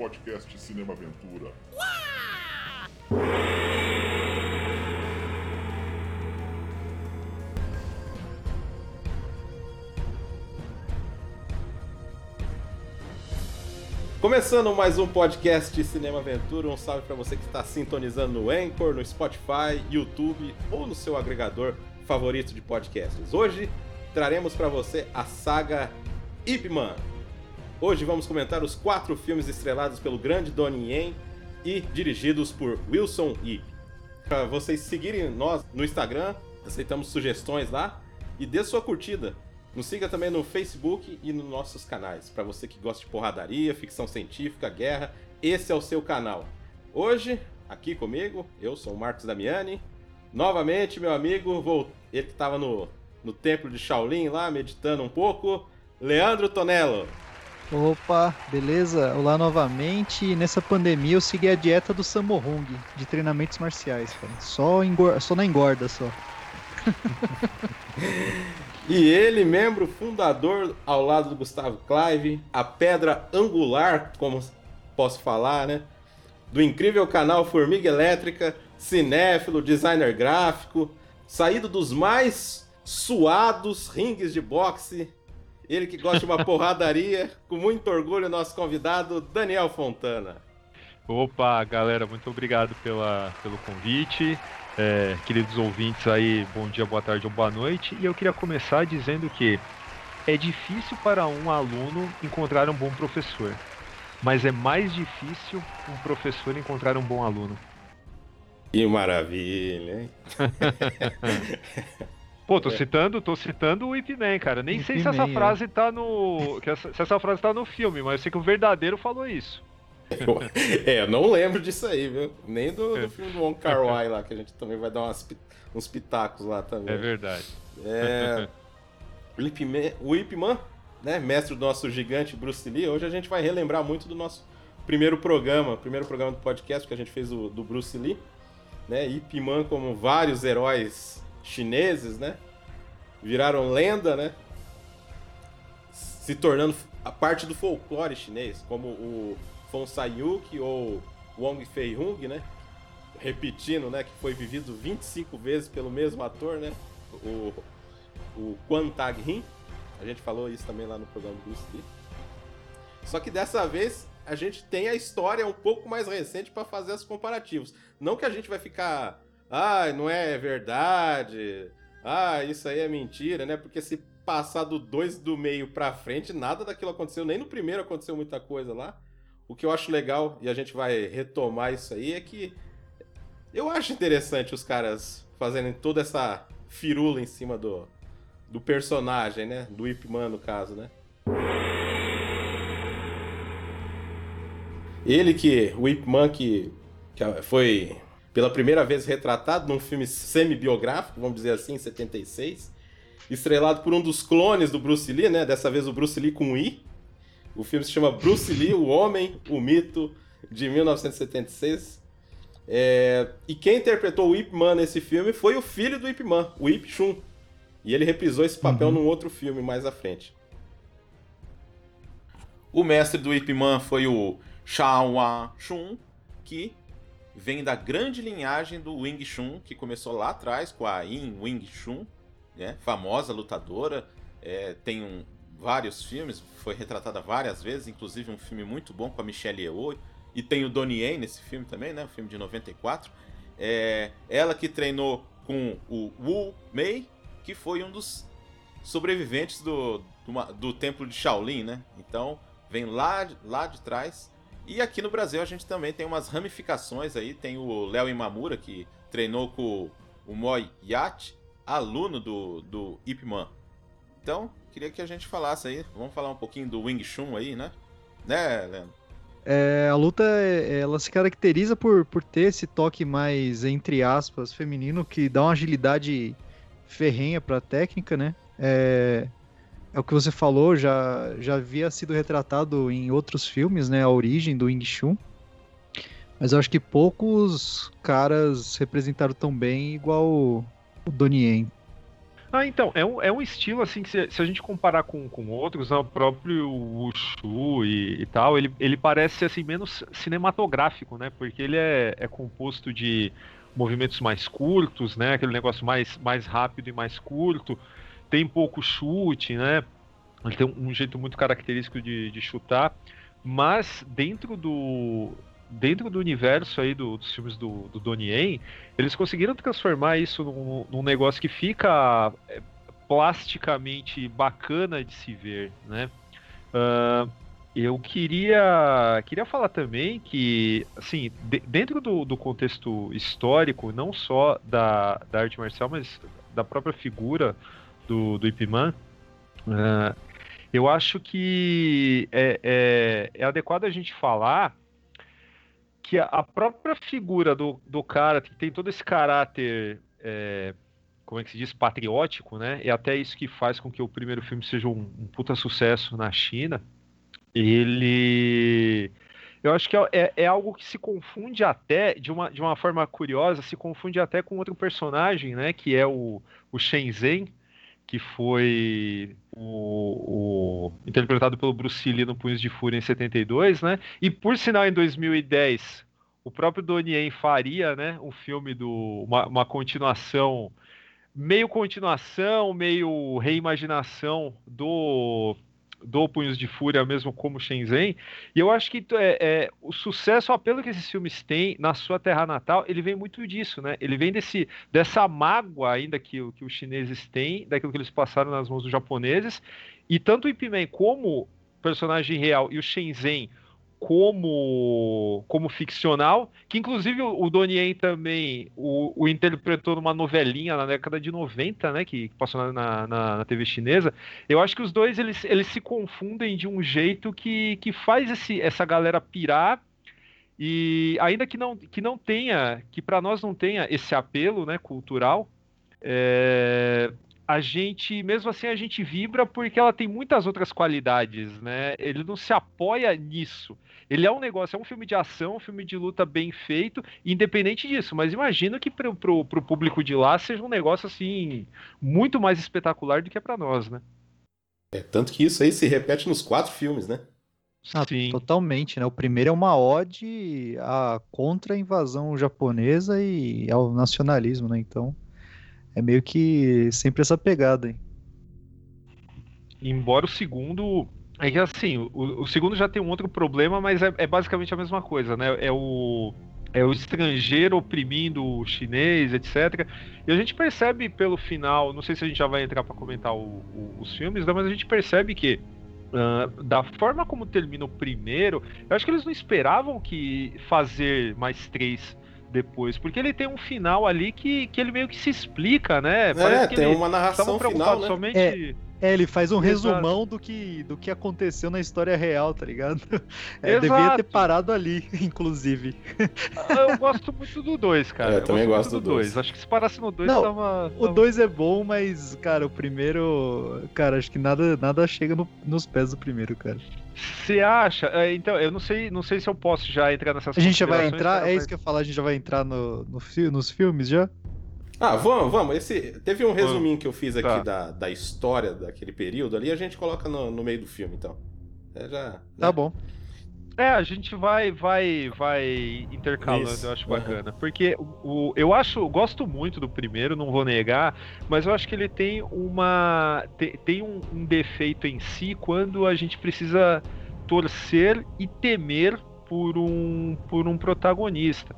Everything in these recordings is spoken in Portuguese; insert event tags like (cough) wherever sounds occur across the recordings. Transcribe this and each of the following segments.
podcast Cinema Aventura. Começando mais um podcast Cinema Aventura, um salve para você que está sintonizando no Anchor, no Spotify, YouTube ou no seu agregador favorito de podcasts. Hoje traremos para você a saga Ip Man. Hoje vamos comentar os quatro filmes estrelados pelo grande Donnie Yen e dirigidos por Wilson Ip. Para vocês seguirem nós no Instagram, aceitamos sugestões lá e dê sua curtida nos siga também no Facebook e nos nossos canais. Para você que gosta de porradaria, ficção científica, guerra, esse é o seu canal. Hoje, aqui comigo, eu sou o Marcos Damiani. Novamente, meu amigo, vou... ele que estava no, no templo de Shaolin lá, meditando um pouco, Leandro Tonello. Opa, beleza? Olá novamente. Nessa pandemia eu segui a dieta do Samorung, de treinamentos marciais, cara. Só, só na engorda só. (laughs) E ele, membro fundador ao lado do Gustavo Clive, a pedra angular, como posso falar, né? Do incrível canal Formiga Elétrica, cinéfilo, designer gráfico, saído dos mais suados ringues de boxe. Ele que gosta de uma porradaria, (laughs) com muito orgulho, nosso convidado, Daniel Fontana. Opa, galera, muito obrigado pela, pelo convite. É, queridos ouvintes aí, bom dia, boa tarde ou boa noite. E eu queria começar dizendo que é difícil para um aluno encontrar um bom professor, mas é mais difícil um professor encontrar um bom aluno. Que maravilha, hein? (laughs) Pô, tô citando, tô citando o Ip Man, cara. Nem sei se essa é. frase tá no. Essa, se essa frase tá no filme, mas eu sei que o verdadeiro falou isso. é, eu não lembro disso aí, viu? Nem do, do filme do Wong Kar Wai lá, que a gente também vai dar umas, uns pitacos lá também. É verdade. É... o Ip Man, né, mestre do nosso gigante Bruce Lee, hoje a gente vai relembrar muito do nosso primeiro programa, primeiro programa do podcast que a gente fez do, do Bruce Lee, né, Ip Man como vários heróis chineses, né, viraram lenda, né, se tornando a parte do folclore chinês, como o Fon Sayuk ou Wong Fei Hung, né? Repetindo, né? Que foi vivido 25 vezes pelo mesmo ator, né? O, o Quan Tag Hin. A gente falou isso também lá no programa do Bruce. Só que dessa vez a gente tem a história um pouco mais recente para fazer os comparativos. Não que a gente vai ficar, ah, não é verdade, ah, isso aí é mentira, né? Porque se passar do 2 do meio pra frente, nada daquilo aconteceu. Nem no primeiro aconteceu muita coisa lá. O que eu acho legal, e a gente vai retomar isso aí, é que eu acho interessante os caras fazendo toda essa firula em cima do, do personagem, né? Do Ip Man, no caso, né? Ele que, o Ip Man que, que foi pela primeira vez retratado num filme semi-biográfico, vamos dizer assim, em 76, estrelado por um dos clones do Bruce Lee, né? Dessa vez o Bruce Lee com I, o filme se chama Bruce Lee, o Homem, o Mito, de 1976. É... E quem interpretou o Ip Man nesse filme foi o filho do Ip Man, o Ip Chun. E ele reprisou esse papel uhum. num outro filme mais à frente. O mestre do Ip Man foi o Shao Chun, que vem da grande linhagem do Wing Chun, que começou lá atrás com a Yin Wing Chun, né? famosa lutadora. É, tem um, vários filmes, foi retratada várias vezes, inclusive um filme muito bom com a Michelle Yeoh, e tem o Donnie Yen nesse filme também, né, um filme de 94. É, ela que treinou com o Wu Mei, que foi um dos sobreviventes do, do, do templo de Shaolin, né? Então, vem lá, lá de trás. E aqui no Brasil a gente também tem umas ramificações aí, tem o Léo Imamura, que treinou com o Moi Yat, aluno do, do Ip Man. Então, queria que a gente falasse aí. Vamos falar um pouquinho do Wing Chun aí, né? Né, Leandro? É, a luta ela se caracteriza por, por ter esse toque mais, entre aspas, feminino, que dá uma agilidade ferrenha para a técnica, né? É, é o que você falou, já, já havia sido retratado em outros filmes, né? A origem do Wing Chun. Mas eu acho que poucos caras representaram tão bem igual o Donnie Yen. Ah, então, é um, é um estilo assim que se, se a gente comparar com, com outros, né, o próprio Wushu e, e, tal, ele, ele parece assim menos cinematográfico, né? Porque ele é, é composto de movimentos mais curtos, né? Aquele negócio mais, mais rápido e mais curto. Tem pouco chute, né? Ele tem um, jeito muito característico de, de chutar. Mas dentro do, dentro do universo aí do, dos filmes do, do Donnie Yen, eles conseguiram transformar isso num, num, negócio que fica é, plasticamente bacana de se ver, né? Uh, eu queria, queria falar também que, assim, de, dentro do, do, contexto histórico, não só da, da arte marcial, mas da própria figura do, do Ip Man, uh, eu acho que é, é, é adequado a gente falar que a própria figura do, do cara, que tem todo esse caráter, é, como é que se diz, patriótico, né? É até isso que faz com que o primeiro filme seja um, um puta sucesso na China. Ele. Eu acho que é, é, é, algo que se confunde até, de uma, de uma forma curiosa, se confunde até com outro personagem, né? Que é o, o Shenzhen, que foi o, o, interpretado pelo Bruce Lee no Punhos de Fúria em 72, né? E por sinal em 2010 o próprio Donnie faria, né, um filme do uma, uma continuação meio continuação, meio reimaginação do do Punhos de Fúria, mesmo como Shenzhen. E eu acho que é, é, o sucesso, o apelo que esses filmes têm na sua terra natal, ele vem muito disso, né? Ele vem desse, dessa mágoa ainda que, que os chineses têm, daquilo que eles passaram nas mãos dos japoneses. E tanto o Ip Man como personagem real e o Shenzhen como como ficcional, que inclusive o, Donnie também o, o, interpretou numa novelinha na década de 90, né, que passou na, na, na, TV chinesa. Eu acho que os dois eles, eles se confundem de um jeito que, que faz esse, essa galera pirar e ainda que não, que não tenha, que para nós não tenha esse apelo né, cultural, é, a gente, mesmo assim, a gente vibra porque ela tem muitas outras qualidades, né? Ele não se apoia nisso. Ele é um negócio, é um filme de ação, um filme de luta bem feito, independente disso. Mas imagino que pro, pro, pro público de lá seja um negócio, assim, muito mais espetacular do que é pra nós, né? É, tanto que isso aí se repete nos quatro filmes, né? Ah, Sim. Totalmente, né? O primeiro é uma ode à contra a invasão japonesa e ao nacionalismo, né? Então, é meio que sempre essa pegada, hein? Embora o segundo. É que assim, o, o segundo já tem um outro problema, mas é, é, basicamente a mesma coisa, né? É o, é o estrangeiro oprimindo o chinês, etc. E a gente percebe pelo final, não sei se a gente já vai entrar para comentar o, o, os filmes, né? mas a gente percebe que Uh, da forma como termina o primeiro, eu acho que eles não esperavam que fazer mais três depois, porque ele tem um final ali que, que ele meio que se explica, né? É, Parece tem uma narração final, né? somente... É. É, ele faz um Exato. resumão do que, do que aconteceu na história real, tá ligado? (laughs) É, devia ter parado ali, (laughs) inclusive. Eu gosto muito do 2, cara. É, eu, eu também gosto, do 2. Acho que se parasse no 2 tava, O 2 é bom, mas, cara, o primeiro. Cara, acho que nada, nada chega no, nos pés do primeiro, cara. Você acha? É, então, eu não sei, não sei se eu posso já entrar nessas A gente já vai entrar? É isso que eu ia falar, a gente já vai entrar no, no, nos filmes já? Ah, vamos, vamos. Esse, teve um resuminho que eu fiz aqui tá. da, da história daquele período ali, a gente coloca no, no meio do filme, então. É já, né? Tá bom. É, a gente vai vai vai intercalando, Isso. eu acho bacana. Uhum. Porque o, o, eu acho, gosto muito do primeiro, não vou negar, mas eu acho que ele tem uma tem, tem um, um defeito em si quando a gente precisa torcer e temer por um por um protagonista.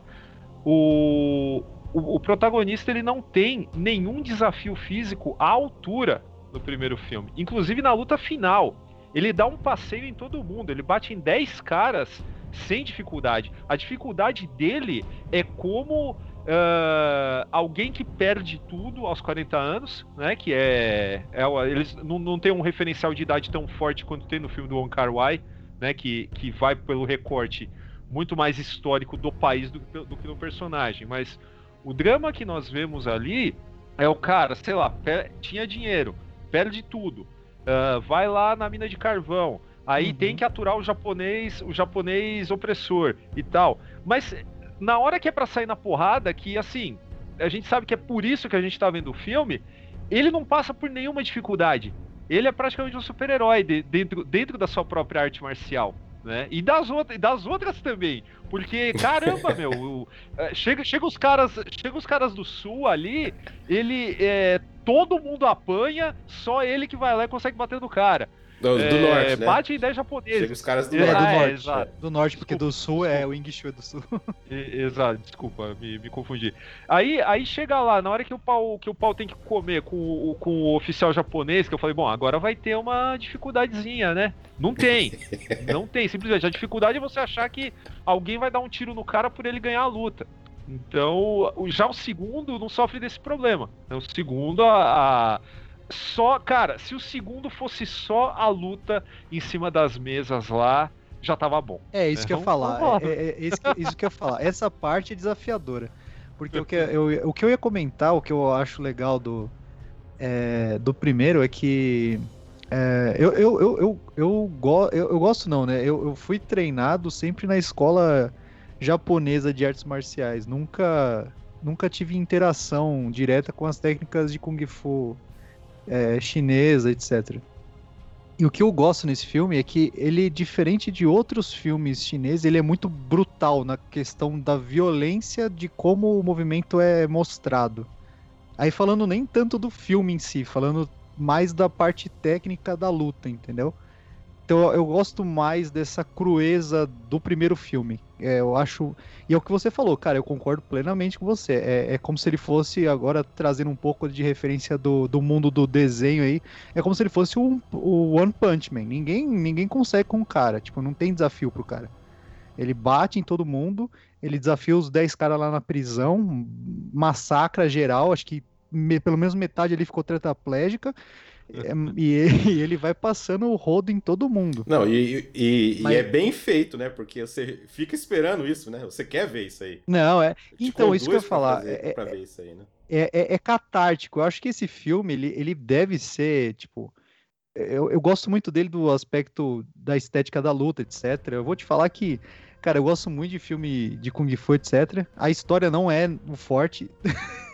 O, o, o, protagonista ele não tem nenhum desafio físico à altura no primeiro filme. Inclusive na luta final. Ele dá um passeio em todo mundo. Ele bate em 10 caras sem dificuldade. A dificuldade dele é como uh, alguém que perde tudo aos 40 anos, né? Que é. é eles não, não tem um referencial de idade tão forte quanto tem no filme do Wong Kar Wai, né? Que, que vai pelo recorte muito mais histórico do país do, do que no personagem. Mas o drama que nós vemos ali é o cara, sei lá, tinha dinheiro, perde tudo, uh, vai lá na mina de carvão, aí uhum. tem que aturar o japonês, o japonês opressor e tal. Mas na hora que é para sair na porrada, que assim, a gente sabe que é por isso que a gente tá vendo o filme, ele não passa por nenhuma dificuldade. Ele é praticamente um super-herói de, dentro, dentro da sua própria arte marcial. Né? E das, outras, das outras também. Porque, caramba, (laughs) meu, o, é, chega, chega, os caras, chega os caras do sul ali, ele é, todo mundo apanha, só ele que vai lá e consegue bater no cara. Do, do É, norte, né? Bate em 10 japoneses. Chega os caras do É, É, do norte. é, norte. exato. Do norte, porque do sul é o Wing Chun é do sul. Exato, desculpa, me, me confundi. Aí, aí chega lá, na hora que o pau, que o pau tem que comer com, o- com o oficial japonês, que eu falei, bom, agora vai ter uma dificuldadezinha, né? Não tem. (laughs) não tem, simplesmente. A dificuldade é você achar que alguém vai dar um tiro no cara por ele ganhar a luta. Então, já o segundo não sofre desse problema. O segundo, a, a- só, cara, se o segundo fosse só a luta em cima das mesas lá, já tava bom. É, isso É, que eu ia falar. É, é- é isso, que, isso que eu ia falar. Essa parte é desafiadora. Porque o que (laughs) eu, o que eu ia comentar, o que eu acho legal do, é, do primeiro é que. é, eu, eu, eu, eu, eu, go- eu, eu gosto, não, né? Eu, eu fui treinado sempre na escola japonesa de artes marciais. Nunca, nunca tive interação direta com as técnicas de Kung Fu é, chinesa, etc. E o que eu gosto nesse filme é que ele, diferente de outros filmes chineses, ele é muito brutal na questão da violência de como o movimento é mostrado. Aí falando nem tanto do filme em si, falando mais da parte técnica da luta, entendeu? Então eu gosto mais dessa crueza do primeiro filme. É, eu acho. E é o que você falou, cara, eu concordo plenamente com você. É, é como se ele fosse, agora trazendo um pouco de referência do, do mundo do desenho aí, é como se ele fosse o One Punch Man. Ninguém, ninguém consegue com o cara. Tipo, não tem desafio pro cara. Ele bate em todo mundo, ele desafia os 10 caras lá na prisão, massacra geral, acho que me- pelo menos metade ali ficou tetraplégica. É, e, ele, (laughs) e vai passando o rodo em todo mundo. Não, e, e- e Mas- é bem feito, né? Porque você fica esperando isso, né? Você quer ver isso aí. Não, é. Te Então, isso que eu ia falar. fazer- é- pra ver isso aí, né? é, é, é catártico. Eu acho que esse filme, ele, ele deve ser, tipo. Eu, eu gosto muito dele do aspecto da estética da luta, etc. Eu vou te falar que, cara, eu gosto muito de filme de Kung Fu, etc. A história não é o forte. (laughs)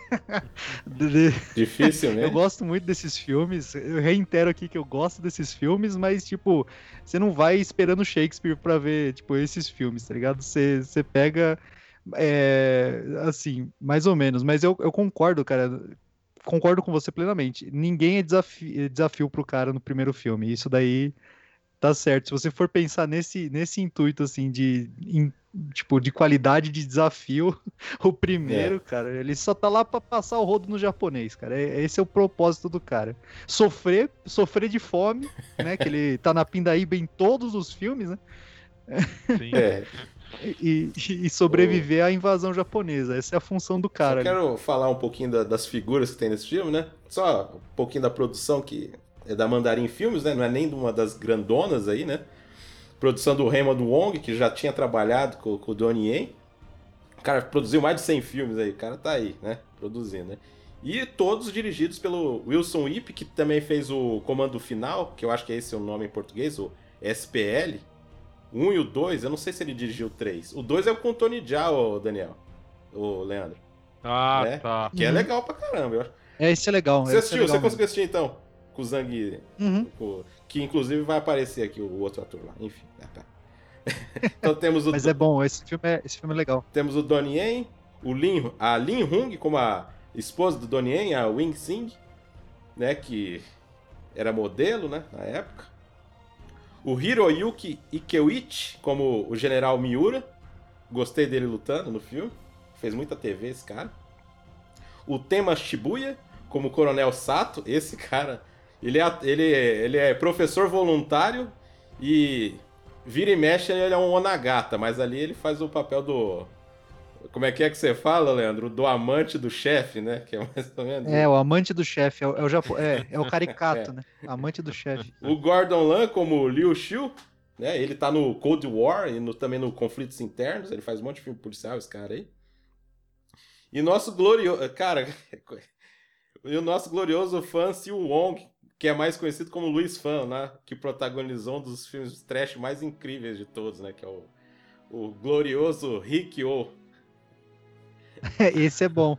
Difícil, né? eu gosto muito desses filmes. Eu reitero aqui que eu gosto desses filmes, mas, tipo, você não vai esperando Shakespeare pra ver, tipo, esses filmes, tá ligado? Você, você pega. é, assim, mais ou menos. Mas eu, eu concordo, cara. Concordo com você plenamente. Ninguém é desafio, é desafio pro cara no primeiro filme. Isso daí tá certo. Se você for pensar nesse, nesse intuito, assim, de. Tipo, de qualidade de desafio, (laughs) o primeiro, cara, ele só tá lá pra passar o rodo no japonês, cara. É- Esse é o propósito do cara. Sofrer, sofrer de fome, (laughs) né? Que ele tá na pindaíba em todos os filmes, né? Sim. É, (laughs) E, e- sobreviver à invasão japonesa. Essa é a função do cara. Só ali. quero falar um pouquinho da- das figuras que tem nesse filme, né? Só um pouquinho da produção que é da Mandarim Filmes, né? Não é nem de uma das grandonas aí, né? Produção do Raymond Wong, que já tinha trabalhado com, com o Donnie Yen. O cara produziu mais de 100 filmes aí. O cara tá aí, né? Produzindo, né? E todos dirigidos pelo Wilson Ip, que também fez o Comando Final, que eu acho que é esse o nome em português, o SPL. O 1 e o 2, eu não sei se ele dirigiu o 3. O 2 é o com o Tony Jaa, ô Daniel. O Leandro. Ah, né? tá. Que é Uhum. legal pra caramba. Eu acho. É, esse é legal. Você é assistiu? legal Você conseguiu assistir então? Com o Zang. mesmo. Uhum. com- Que inclusive vai aparecer aqui o outro ator lá. Enfim. né, tá. (laughs) então temos o, Mas é bom, esse filme é, esse filme é legal. temos o Donnie Yen, o Lin, a Lin Hung como a esposa do Donnie Yen, a Wing Sing, né? Que era modelo, né? Na época. O Hiroyuki Ikeuichi como o General Miura. Gostei dele lutando no filme. Fez muita TV esse cara. O Tema Shibuya como o Coronel Sato. Esse (laughs) cara, ele é, ele, ele é professor voluntário e vira e mexe ele é um Onagata, mas ali ele faz o papel do... Como é que é que você fala, Leandro? Do amante do chefe, né? Que é mais ou menos... É, o amante do chefe, é, o- é o Japo... é, é o (laughs) caricato, né? Amante do chefe. O Gordon Lan como Liu Xiu, né? Ele tá no Cold War e no- também no Conflitos Internos. Ele faz um monte de filme policial, esse cara aí. E nosso glorioso... Cara... (laughs) e o nosso glorioso fã Siu Wong, que é mais conhecido como Luiz Fan, né? Que protagonizou um dos filmes trash mais incríveis de todos, né? Que é o, o glorioso Rick O. (laughs) Esse é bom.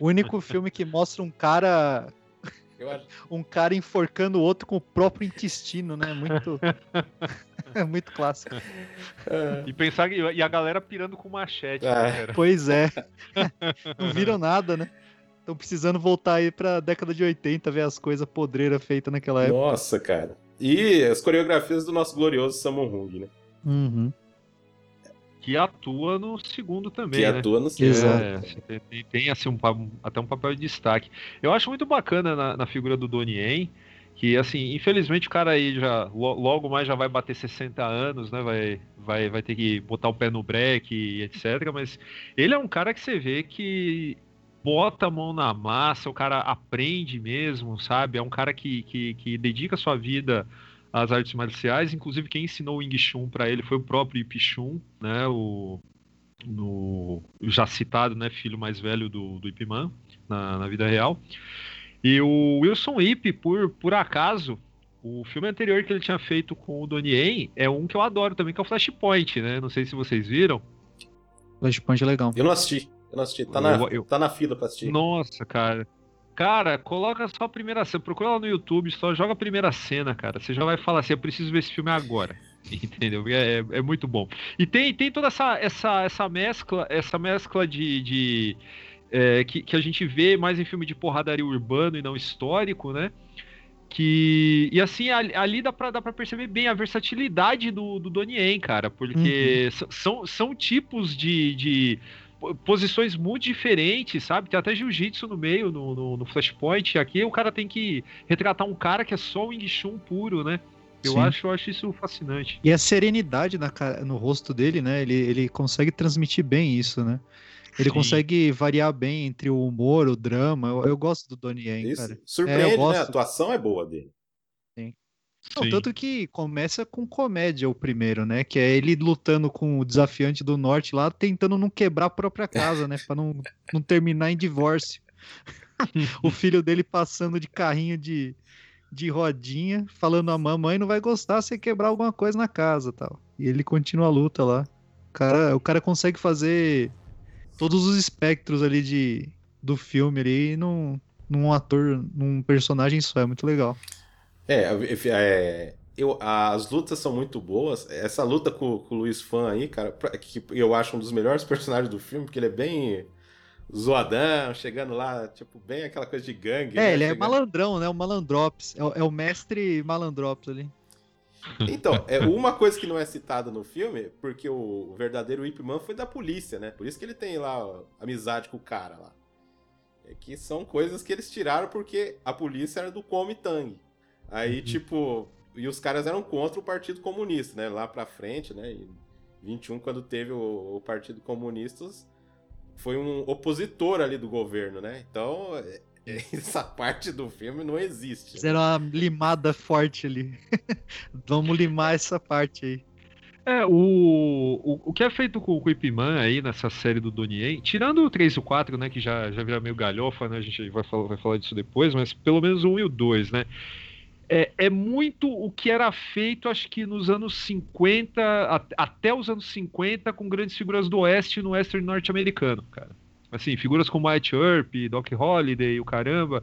O único filme que mostra um cara Eu acho... Um cara enforcando o outro com o próprio intestino, né? Muito. é (laughs) muito clássico. É. E pensar que, e a galera pirando com machete, é. né, Pois é. (laughs) Não viram nada, né? Estão precisando voltar aí pra década de 80, ver as coisas podreiras feitas naquela época. Nossa, cara. E as coreografias do nosso glorioso Sammo Hung, né? Uhum. Que atua no segundo também, que né? atua no segundo. Exato. É, tem, tem, assim, um, até um papel de destaque. Eu acho muito bacana na, na figura do Donnie Yen, que assim, infelizmente o cara aí já logo mais já vai bater 60 anos, né? Vai, vai, vai ter que botar o pé no break e etc. Mas ele é um cara que você vê que bota a mão na massa, o cara aprende mesmo, sabe? É um cara que, que, que dedica sua vida às artes marciais. Inclusive, quem ensinou o Wing Chun para ele foi o próprio Ip Chun, né? O no, já citado, né? Filho mais velho do, do Ip Man na, na vida real. E o Wilson Ip, por, por acaso, o filme anterior que ele tinha feito com o Donnie Yen é um que eu adoro também, que é o Flashpoint, né? Não sei se vocês viram. Flashpoint é legal. Eu não assisti. Eu não assisti. Tá, na, eu, eu... tá na fila pra assistir. Nossa, cara. Cara, coloca só a primeira cena. Procura lá no YouTube, só joga a primeira cena, cara. Você já vai falar assim: eu preciso ver esse filme agora. (laughs) Entendeu? É, é, é, muito bom. E tem, tem toda essa, essa, essa mescla, essa mescla de. de é, que, que a gente vê mais em filme de porradaria urbano e não histórico, né? Que, e assim, ali, ali dá, pra, dá pra perceber bem a versatilidade do, do Donnie Yen, cara, porque uhum. são, são tipos de, de posições muito diferentes, sabe? Tem até jiu-jitsu no meio, no, no, no, Flashpoint. Aqui o cara tem que retratar um cara que é só o Wing Chun puro, né? Eu acho, eu acho isso fascinante. E a serenidade na, no rosto dele, né? Ele, ele consegue transmitir bem isso, né? Ele Sim. consegue variar bem entre o humor, o drama. Eu, eu gosto do Donnie Yen, isso. cara. Surpreende, é, né? A atuação é boa dele. Não, tanto que começa com comédia o primeiro, né? Que é ele lutando com o desafiante do norte lá, tentando não quebrar a própria casa, né? Pra não, não terminar em divórcio. (laughs) o filho dele passando de carrinho de, de rodinha, falando a mamãe não vai gostar se quebrar alguma coisa na casa tal. E ele continua a luta lá. O cara, o cara consegue fazer todos os espectros ali de, do filme ali num, num ator, num personagem só. É muito legal. É, é eu, as lutas são muito boas. Essa luta com, com o Luiz Fan aí, cara, que eu acho um dos melhores (laughs) personagens do filme, porque ele é bem zoadão, chegando lá, tipo, bem aquela coisa de gangue. É, né? ele é chegando... malandrão, né? O malandrops. É, é, o mestre malandrops ali. Então, é uma coisa que não é citada no filme, porque o verdadeiro Ip Man foi da polícia, né? Por isso que ele tem lá ó, amizade com o cara lá. É que são coisas que eles tiraram porque a polícia era do Kuomintang. Aí, uhum. tipo, e os caras eram contra o Partido Comunista, né? Lá pra frente, né? Em 21, quando teve o, o Partido Comunista, foi um opositor ali do governo, né? Então, é, é, (laughs) essa parte do filme não existe. Né? Fizeram uma limada forte ali. (laughs) Vamos limar essa parte aí. É, o, o, o que é feito com, com o Ipman aí nessa série do Donnie tirando o 3 e o 4, né, que já, já vira meio galhofa, né, a gente vai falar, vai falar disso depois, mas pelo menos o 1 e o 2, né, é, é, muito o que era feito, acho que nos anos 50, a, até os anos 50, com grandes figuras do Oeste no Western norte-americano, cara. Assim, figuras como White Earp, Doc Holliday, o caramba.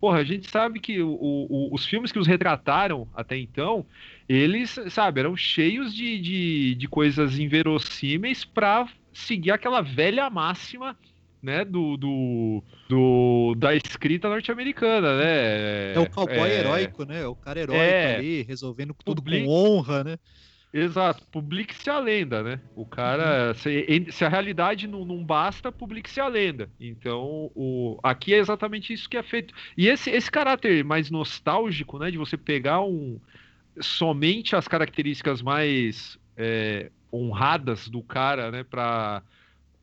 Porra, a gente sabe que o, o, os filmes que os retrataram até então, eles, sabe, eram cheios de, de, de coisas inverossímeis para seguir aquela velha máxima né, do, do, do da escrita norte-americana, né? É o cowboy é, heróico, né? O cara heróico é, ali, resolvendo tudo public, com honra, né? Exato, publique-se a lenda, né? O cara, uhum. se, se, a realidade não, não basta, publique-se a lenda. Então, o, aqui é exatamente isso que é feito. E esse, esse caráter mais nostálgico, né, de você pegar um somente as características mais é, honradas do cara, né, para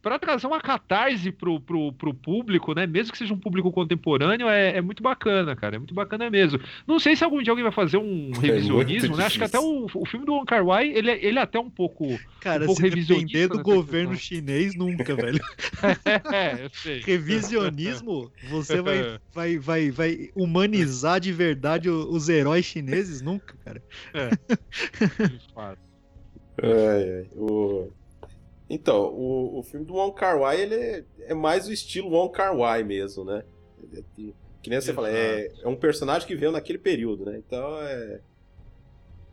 para trazer uma catarse pro, pro, pro público, né? Mesmo que seja um público contemporâneo, é, é muito bacana, cara. É muito bacana mesmo. Não sei se algum dia alguém vai fazer um é revisionismo, é né? Acho que até o, o filme do Wong Kar Wai, ele, é, ele é até um pouco, cara, um pouco se depender do governo questão. chinês, nunca, velho. (laughs) é, eu sei. Revisionismo, você vai, vai, vai, vai humanizar de verdade os heróis chineses? Nunca, cara. É. (laughs) ai, ai. O... Então, o, o filme do Wong Kar Wai, ele é, é mais o estilo Wong Kar Wai mesmo, né? É, Que nem você fala, é, é um personagem que veio naquele período, né? Então é.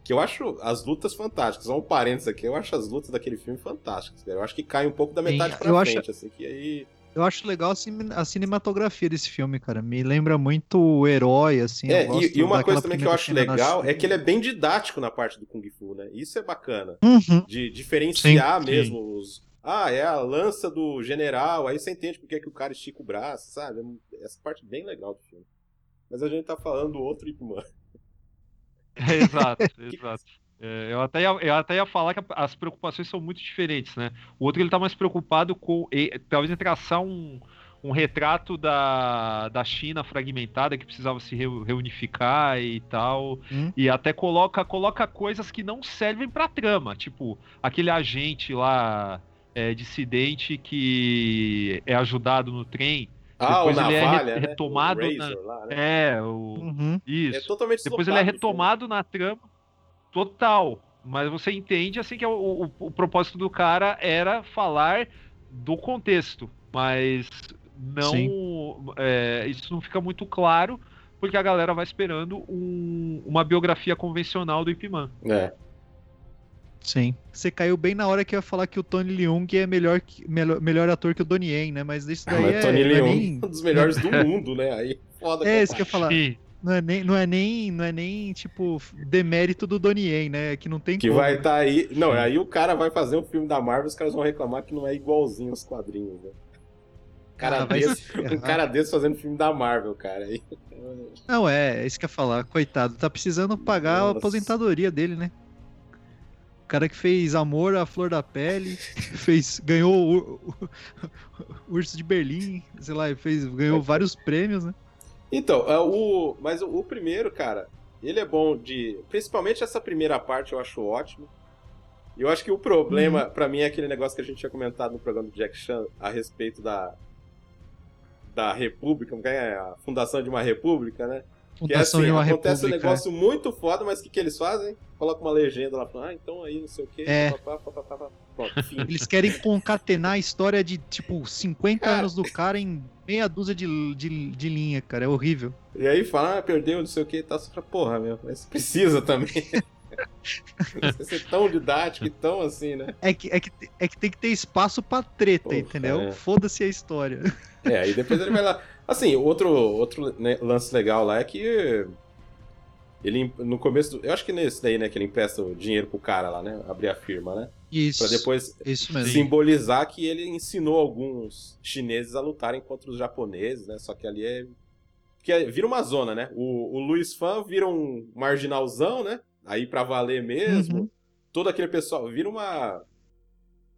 Que eu acho as lutas fantásticas. Só um parênteses aqui, eu acho as lutas daquele filme fantásticas. Cara. Eu acho que cai um pouco da metade Sim, pra frente, acho- assim, que aí. Eu acho legal a cine- a cinematografia desse filme, cara. Me lembra muito o herói, assim. É, eu gosto e, e uma coisa também que eu acho legal é que ele é bem didático na parte do Kung Fu, né? Isso é bacana. Uhum. De diferenciar Sim, sim. mesmo os. Ah, é a lança do general, aí você entende porque é que o cara estica o braço, sabe? Essa parte bem legal do filme. Mas a gente tá falando do outro Ip Man. É, exato, (laughs) exato. É, eu, até ia, eu até ia falar que as preocupações são muito diferentes, né? O outro ele tá mais preocupado com talvez em traçar um, um retrato da, da China fragmentada que precisava se reu- reunificar e tal. Hum. E até coloca, coloca coisas que não servem pra trama, tipo aquele agente lá é, dissidente que é ajudado no trem. Ah, o Depois ele é re- né? retomado O na- Razor lá, né? É, o, Uhum. isso. É totalmente Depois ele é do filme. retomado na trama total. Mas você entende assim que o, o- o propósito do cara era falar do contexto. Mas não. é, isso não fica muito claro, porque a galera vai esperando um- uma biografia convencional do Ip Man. É. Sim. Você caiu bem na hora que eu ia falar que o Tony Leung é melhor, que- melhor, melhor ator que o Donnie Yen, né? Mas isso Ah, daí mas é, Tony é Leung, nem- um dos melhores do mundo, né? Aí foda É, isso que eu ia falar. Sim. Não é nem, não é nem, não é nem tipo demérito do Donnie Yen, né? Que não tem Que como. vai estar aí. Não, aí o cara vai fazer um filme da Marvel, os caras vão reclamar que não é igualzinho aos quadrinhos, né? Um cara, Ah, desse, (laughs) um cara desse fazendo filme da Marvel, cara. Não, é, é isso que eu ia falar. Coitado, tá precisando pagar a Nossa. aposentadoria dele, né? O cara que fez Amor à Flor da Pele, (laughs) fez, ganhou o, o- o Urso de Berlim, sei lá, fez, ganhou vários prêmios, né? Então, é, o, mas o, primeiro, cara, ele é bom de. Principalmente essa primeira parte eu acho ótimo. Eu acho que o problema, pra mim, é aquele negócio que a gente tinha comentado no programa do Jack Chan a respeito da. Da República, é? a fundação de uma República, né? Que é Fundação assim, de acontece um República. negócio muito foda, mas o que, que eles fazem? Coloca uma legenda lá, ah, então aí não sei o que, É. Fim. (laughs) Eles querem concatenar a história de, tipo, 50 Cara. anos do cara em meia dúzia de, de, de linha, cara. É horrível. E aí fala, ah, perdeu, não sei o que e tal. Você fala, porra, meu, mas precisa também. (laughs) Você ser tão didático e tão assim, né? É que, é que, é que tem que ter espaço pra treta, entendeu? é. Foda-se a história. É, aí depois ele vai lá. Assim, outro, outro né, lance legal lá é que ele, no começo, do, eu acho que nesse daí, né, que ele empresta o dinheiro pro cara lá, né, abrir a firma, né, Isso. Pra depois Isso mesmo. simbolizar que ele ensinou alguns chineses a lutarem contra os japoneses, né, só que ali é... Que é- vira uma zona, né, o, o Luiz Fan vira um marginalzão, né, aí pra valer mesmo, Uhum. todo aquele pessoal, vira uma,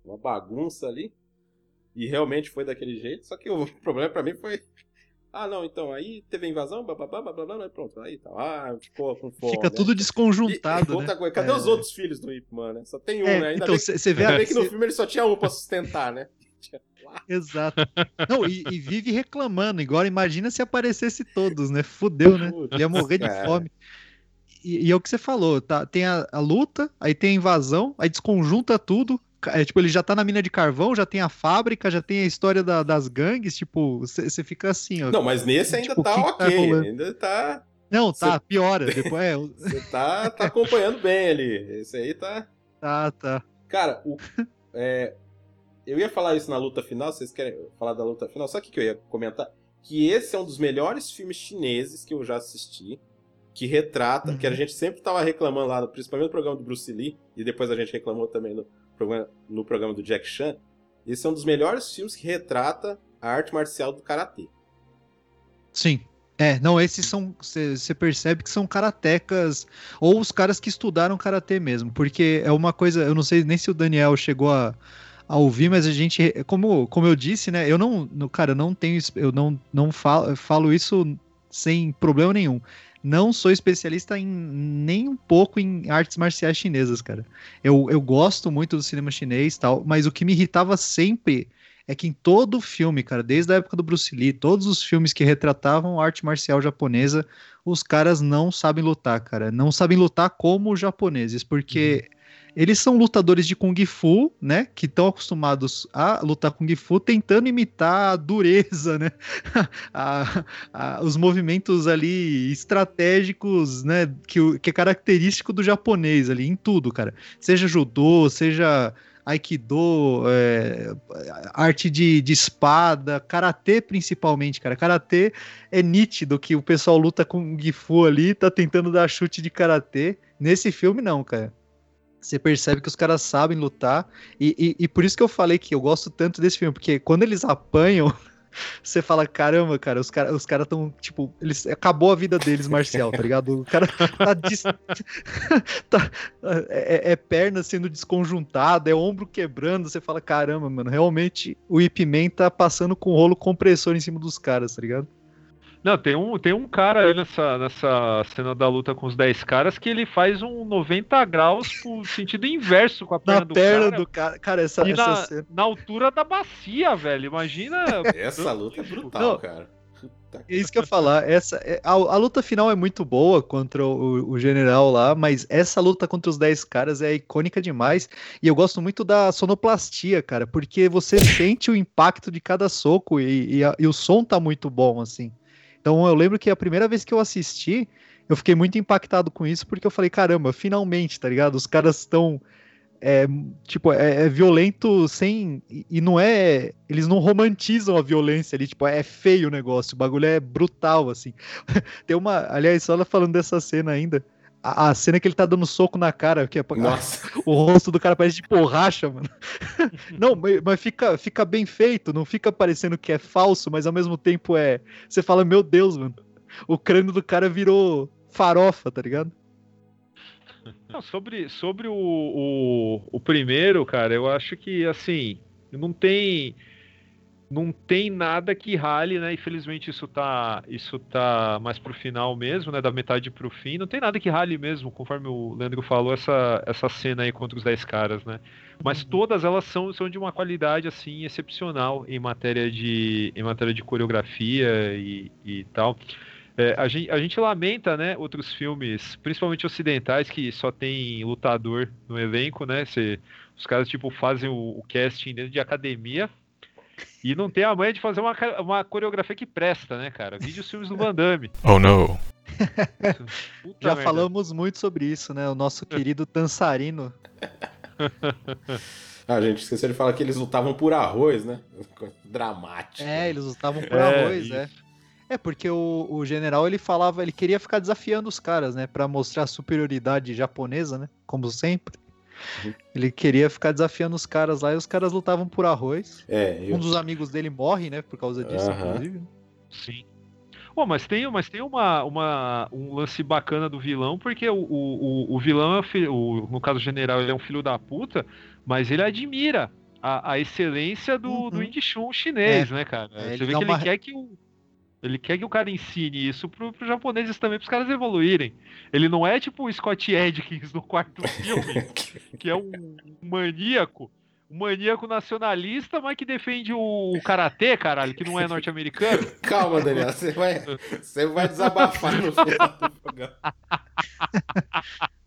uma bagunça ali, e realmente foi daquele jeito, só que o (laughs) problema pra mim foi... Ah, não, então, aí teve a invasão, blá blá blá blá blá, blá, pronto, aí tá, ah, ficou com fome. Fica né? tudo E- desconjuntado, outra né? coisa, cadê É. os outros filhos do Ip Man, né? Só tem um, É, né? Ainda então, você vê ainda a... bem que no filme ele só tinha um pra sustentar, né? (laughs) Exato. Não, e, e vive reclamando. Agora imagina se aparecesse todos, né? Fudeu, né? Putz, Ele ia morrer de fome. E, e é o que você falou, tá? Tem a, a luta, aí tem a invasão, aí desconjunta tudo. É, tipo, ele já tá na mina de carvão, já tem a fábrica, já tem a história da- das gangues, tipo, você fica assim, ó. Não, mas nesse ainda Tipo, tá tá ok, rolando? ainda tá... Não, tá, piora. Depois, é, (laughs) Você tá, tá acompanhando bem ali. Esse aí tá... tá, (laughs) tá. Cara, o, é, eu ia falar isso na luta final, vocês querem falar da luta final? O que que eu ia comentar? Que esse é um dos melhores filmes chineses que eu já assisti, que retrata, Uhum. que a gente sempre tava reclamando lá, principalmente no programa do Bruce Lee, e depois a gente reclamou também no programa, no programa do Jack Chan. Esse é um dos melhores filmes que retrata a arte marcial do karatê. Sim. É, não, esses são. Você percebe que são karatecas, ou os caras que estudaram karatê mesmo, porque é uma coisa. Eu não sei nem se o Daniel chegou a, a ouvir, mas a gente. Como, como eu disse, né? Eu não. Cara, eu não tenho. Eu não, não falo, falo isso sem problema nenhum. Não sou especialista em nem um pouco em artes marciais chinesas, cara. Eu, eu gosto muito do cinema chinês tal, mas o que me irritava sempre é que em todo filme, cara, desde a época do Bruce Lee, todos os filmes que retratavam arte marcial japonesa, os caras não sabem lutar, cara. Não sabem lutar como os japoneses, porque eles são lutadores de Kung Fu, né? Que estão acostumados a lutar Kung Fu, tentando imitar a dureza, né? (laughs) a, a, os movimentos ali estratégicos, né? Que, que é característico do japonês ali, em tudo, cara. Seja judô, seja Aikido, é, arte de, de espada, karatê principalmente, cara. Karatê é nítido que o pessoal luta com Gifu ali, tá tentando dar chute de karatê. Nesse filme, não, cara. Você percebe que os caras sabem lutar. E, e, e por isso que eu falei que eu gosto tanto desse filme, porque quando eles apanham, (laughs) você fala, caramba, cara, os caras os cara tão, tipo, eles, acabou a vida deles marcial, tá ligado? O cara tá, dis... (laughs) tá é, é, perna sendo desconjuntada, é ombro quebrando, você fala, caramba, mano, realmente o Ip Man tá passando com rolo compressor em cima dos caras, tá ligado? Não, tem um, tem um cara aí nessa, nessa cena da luta com os 10 caras que ele faz um 90 graus pro sentido inverso com a (laughs) perna na do perna cara. do cara. Cara, essa, e essa na, cena. na altura da bacia, velho. Imagina. (laughs) Essa luta é brutal, Não. cara. É isso que eu ia falar. Essa, é- a, a luta final é muito boa contra o, o general lá, mas essa luta contra os 10 caras é icônica demais. E eu gosto muito da sonoplastia, cara, porque você sente o impacto de cada soco e, e a- e o som tá muito bom, assim. Então eu lembro que a primeira vez que eu assisti, eu fiquei muito impactado com isso, porque eu falei, caramba, finalmente, tá ligado? Os caras estão. É, tipo, é, é violento sem. E não é. Eles não romantizam a violência ali, tipo, é feio o negócio, o bagulho é brutal, assim. (laughs) Tem uma. Aliás, só ela falando dessa cena ainda. A, a cena que ele tá dando soco na cara, que é, Nossa, (laughs) o rosto do cara parece de borracha, mano. (laughs) não, mas, mas fica, fica bem feito, não fica parecendo que é falso, mas ao mesmo tempo é. Você fala, meu Deus, mano. O crânio do cara virou farofa, tá ligado? Não, sobre sobre o, o, o primeiro, cara, eu acho que, assim, não tem. Não tem nada que rale, né? Infelizmente isso tá, isso tá mais pro final mesmo, né? Da metade pro fim. Não tem nada que rale mesmo, conforme o Leandro falou, essa, essa cena aí contra os 10 caras, né? Mas Uhum. todas elas são, são de uma qualidade, assim, excepcional em matéria de, em matéria de coreografia e, e tal. É, a, gente, a gente lamenta, né, outros filmes, principalmente ocidentais, que só tem lutador no elenco, né? Cê- os caras, tipo, fazem o, o casting dentro de academia e não tem a manha de fazer uma, uma coreografia que presta, né, cara? Vídeo os filmes do Van Damme. (laughs) Oh. Puta Já merda. falamos muito sobre isso, né? O nosso querido dançarino. a (laughs) gente esqueceu de falar que eles lutavam por arroz, né? Dramático. É, eles estavam por É, arroz, é. isso. É, porque o, o general ele falava, ele queria ficar desafiando os caras, né? Pra mostrar a superioridade japonesa, né? Como sempre. Uhum. Ele queria ficar desafiando os caras lá e os caras lutavam por arroz. É, eu... Um dos amigos dele morre, né? Por causa disso, Aham. inclusive. Sim. Pô, mas tem, mas tem uma, uma, um lance bacana do vilão, porque o, o, o- vilão, é o fi- o- no caso o general, ele é um filho da puta, mas ele admira a, a excelência do, do Uhum. Indie Shun chinês, né, cara? É, Você vê que uma- ele quer que o. Ele quer que o cara ensine isso pro, pros japoneses também, pros caras evoluírem. Ele não é tipo o Scott Adkins no quarto (laughs) filme, que é um, maníaco, um maníaco nacionalista, mas que defende o, o karatê, caralho, que não é norte-americano. (laughs) Calma, Daniel, você vai, você vai desabafar no final do programa. (laughs)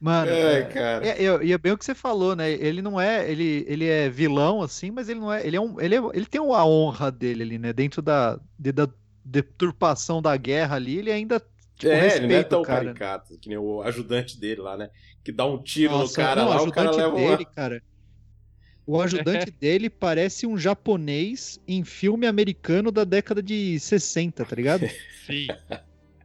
Mano, É, cara. é, é- e é bem o que você falou, né? Ele não é, ele, ele é vilão assim, mas ele não é, ele é um, ele, é, ele tem a honra dele ali, né? Dentro da, de- da deturpação da guerra ali, ele ainda tipo, é, ele não é respeita tão o cara. caricato, que nem o ajudante dele lá, né? Que dá um tiro Nossa, no cara não, lá, o o cara ajudante leva dele, uma... cara. O ajudante (laughs) dele parece um japonês em filme americano da década de 60, tá ligado? Sim.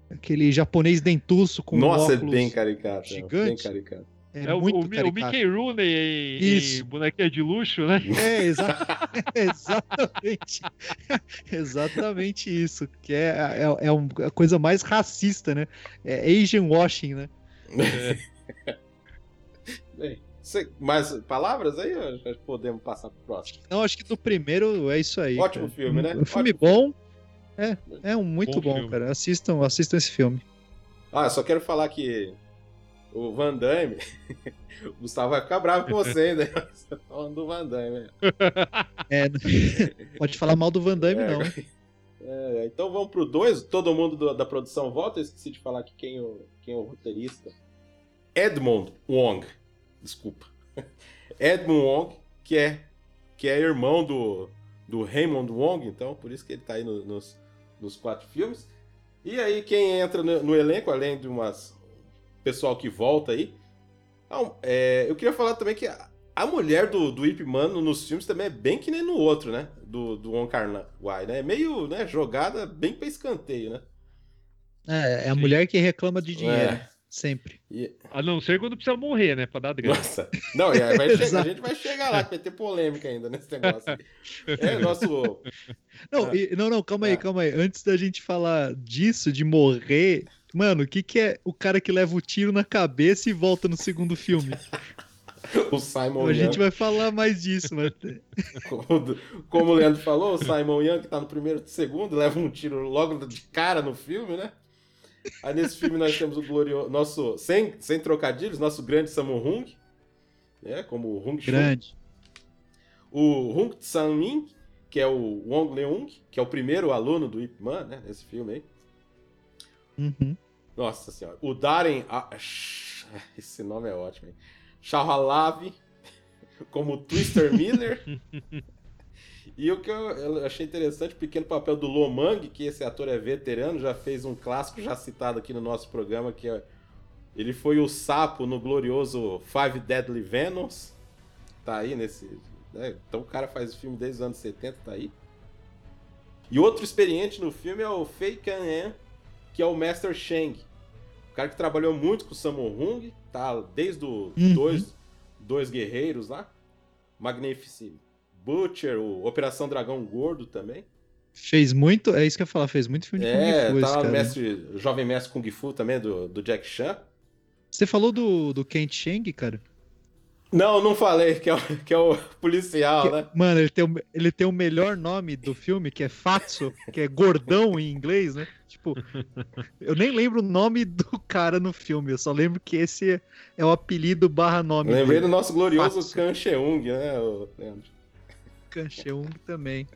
Aquele japonês dentuço com Nossa, é óculos. bem caricato. é, Bem gigante. caricato. É, É, o, muito o, Mi- o caricato. Mickey Rooney em, em Isso. bonequinha de luxo, né? É, exa- (laughs) exatamente. (laughs) exatamente isso. Que é, é, é um- a coisa mais racista, né? É Asian washing, né? (laughs) Bem, você- mais palavras aí? ou já podemos passar pro próximo? Não, acho que do primeiro é isso aí. Ótimo cara. filme, né? Um filme Ótimo bom. É, é um muito Bom bom, cara. Assistam, assistam esse filme. Ah, eu só quero falar que o Van Damme. (laughs) o Gustavo vai ficar bravo com você ainda. Você tá falando do Van Damme. né? (laughs) É, (laughs) pode falar mal do Van Damme, É, não. É, então vamos pro 2. Todo mundo do- da produção volta. Eu esqueci de falar aqui quem, o, quem é o roteirista. Edmond Wong. desculpa. Edmund Wong, que é, que é irmão do, do Raymond Wong, então, por isso que ele tá aí no, nos, nos quatro filmes. E aí, quem entra no, no elenco, além de umas pessoal que volta aí, então, é, eu queria falar também que a, a mulher do, do Ip Man nos filmes também é bem que nem no outro, né? Do, do Kar Wai, né? É meio né, jogada bem pra escanteio, né? É, é a mulher que reclama de dinheiro. É. Sempre. E... A não ser quando precisa morrer, né? Pra dar grana. Nossa. Não, vai chegar, a gente vai chegar lá, vai ter polêmica ainda nesse negócio. Aqui. (laughs) É nosso. Não, ah. e, não, não, calma aí, ah. calma aí. Antes da gente falar disso, de morrer, mano, o que, que é o cara que leva o tiro na cabeça e volta no segundo filme? (laughs) o Simon A Young. gente vai falar mais disso, mas. (laughs) Como, como o Leandro falou, o Simon Young, que tá no primeiro e segundo, leva um tiro logo de cara no filme, né? Aí nesse filme nós temos o glorioso, nosso, sem, sem trocadilhos, nosso grande Sammo Hung, né, como o Hung Grande. O Hung Tsan-min, que é o Wong Leung, que é o primeiro aluno do Ip Man, né, nesse filme aí. Uhum. Nossa senhora. O Darren... (laughs) Esse nome é ótimo, hein? Shahalavi, (laughs) como Twister Miller. (laughs) E o que eu, achei interessante, o pequeno papel do Lomang, que esse ator é veterano, já fez um clássico já citado aqui no nosso programa, que é, ele foi o sapo no glorioso Five Deadly Venoms. Tá aí nesse. Né? Então o cara faz o filme desde os anos 70, tá aí. E outro experiente no filme é o Fei Kan que é o Master Sheng. O cara que trabalhou muito com o Sammo Hung, tá? Desde os uhum. dois, dois guerreiros lá. Magnificent Butcher, o Operação Dragão Gordo também. Fez muito, é isso que eu ia falar, fez muito filme de é, Kung Fu. É, tá no mestre, jovem mestre Kung Fu também, do, do Jack Chan. Você falou do, do Kent Cheng, cara? Não, não falei, que é o, que é o policial, que, né? Mano, ele tem, o, ele tem o melhor nome do filme, que é Fatso, que é gordão em inglês, né? Tipo, eu nem lembro o nome do cara no filme, eu só lembro que esse é o apelido barra nome Lembrei dele. do nosso glorioso Kan Cheung, né, Leandro? Kancheung também.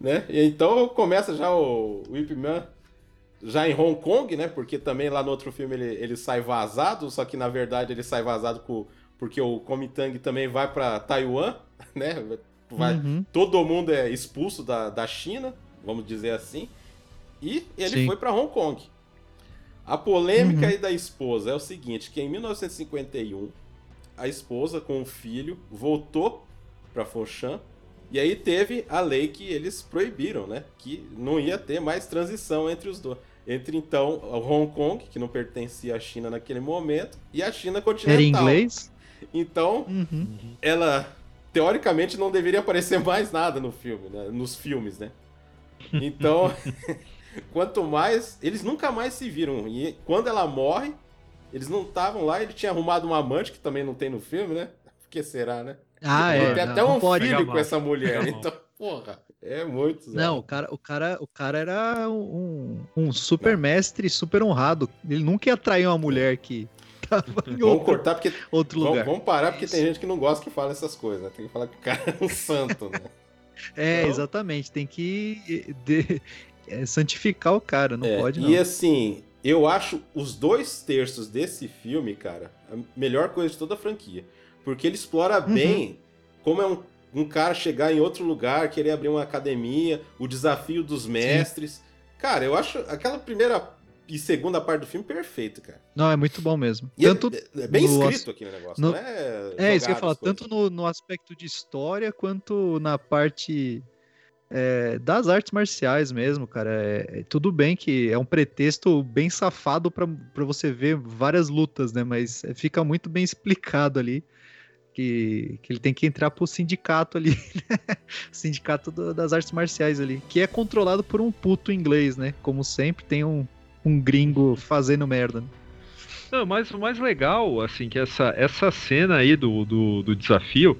Né? E então começa já o, o Ip Man já em Hong Kong, né? Porque também lá no outro filme ele, ele sai vazado, só que na verdade ele sai vazado com, porque o Kuomintang também vai para Taiwan, (laughs) né? Vai, uhum. Todo mundo é expulso da, da China, vamos dizer assim. E ele Sim. foi para Hong Kong. A polêmica uhum. aí da esposa é o seguinte, que em 1951 a esposa com o filho voltou para Foshan e aí teve a lei que eles proibiram, né? Que não ia ter mais transição entre os dois. Entre então Hong Kong, que não pertencia à China naquele momento, e a China continental. Era inglês? Então, uhum. ela teoricamente não deveria aparecer mais nada no filme, né? Nos filmes, né? Então, (laughs) quanto mais. Eles nunca mais se viram. E quando ela morre, eles não estavam lá, ele tinha arrumado uma amante, que também não tem no filme, né? Por que será, né? Ah, é. Tem até um pode. filho com essa mulher. Então, porra, é muito. Não, o cara, o cara, o cara era um, um super mestre, super honrado. Ele nunca ia atrair uma mulher que (laughs) tava em vamos outro, cortar porque outro lugar. Vamos, vamos parar porque Isso. tem gente que não gosta que fala essas coisas. Né? Tem que falar que o cara é um (laughs) santo, né? É, então... exatamente. Tem que de, é, santificar o cara, não é, pode não. E assim, eu acho os dois terços desse filme, cara, a melhor coisa de toda a franquia. Porque ele explora uhum. bem como é um, um, cara chegar em outro lugar, querer abrir uma academia, o desafio dos mestres. Sim. Cara, eu acho aquela primeira e segunda parte do filme perfeito, cara. Não, é muito bom mesmo. E é tanto é, é bem escrito aqui no negócio, no... é? É, isso que eu ia falar, tanto no, no, aspecto de história quanto na parte é, das artes marciais mesmo, cara. É, é, tudo bem que é um pretexto bem safado para você ver várias lutas, né? Mas fica muito bem explicado ali que, que ele tem que entrar pro sindicato ali, (laughs) né? sindicato do, das artes marciais ali, que é controlado por um puto inglês, né? Como sempre, tem um, um gringo fazendo merda. Né? Não, mas o mais legal, assim, que essa, essa cena aí do, do, do desafio,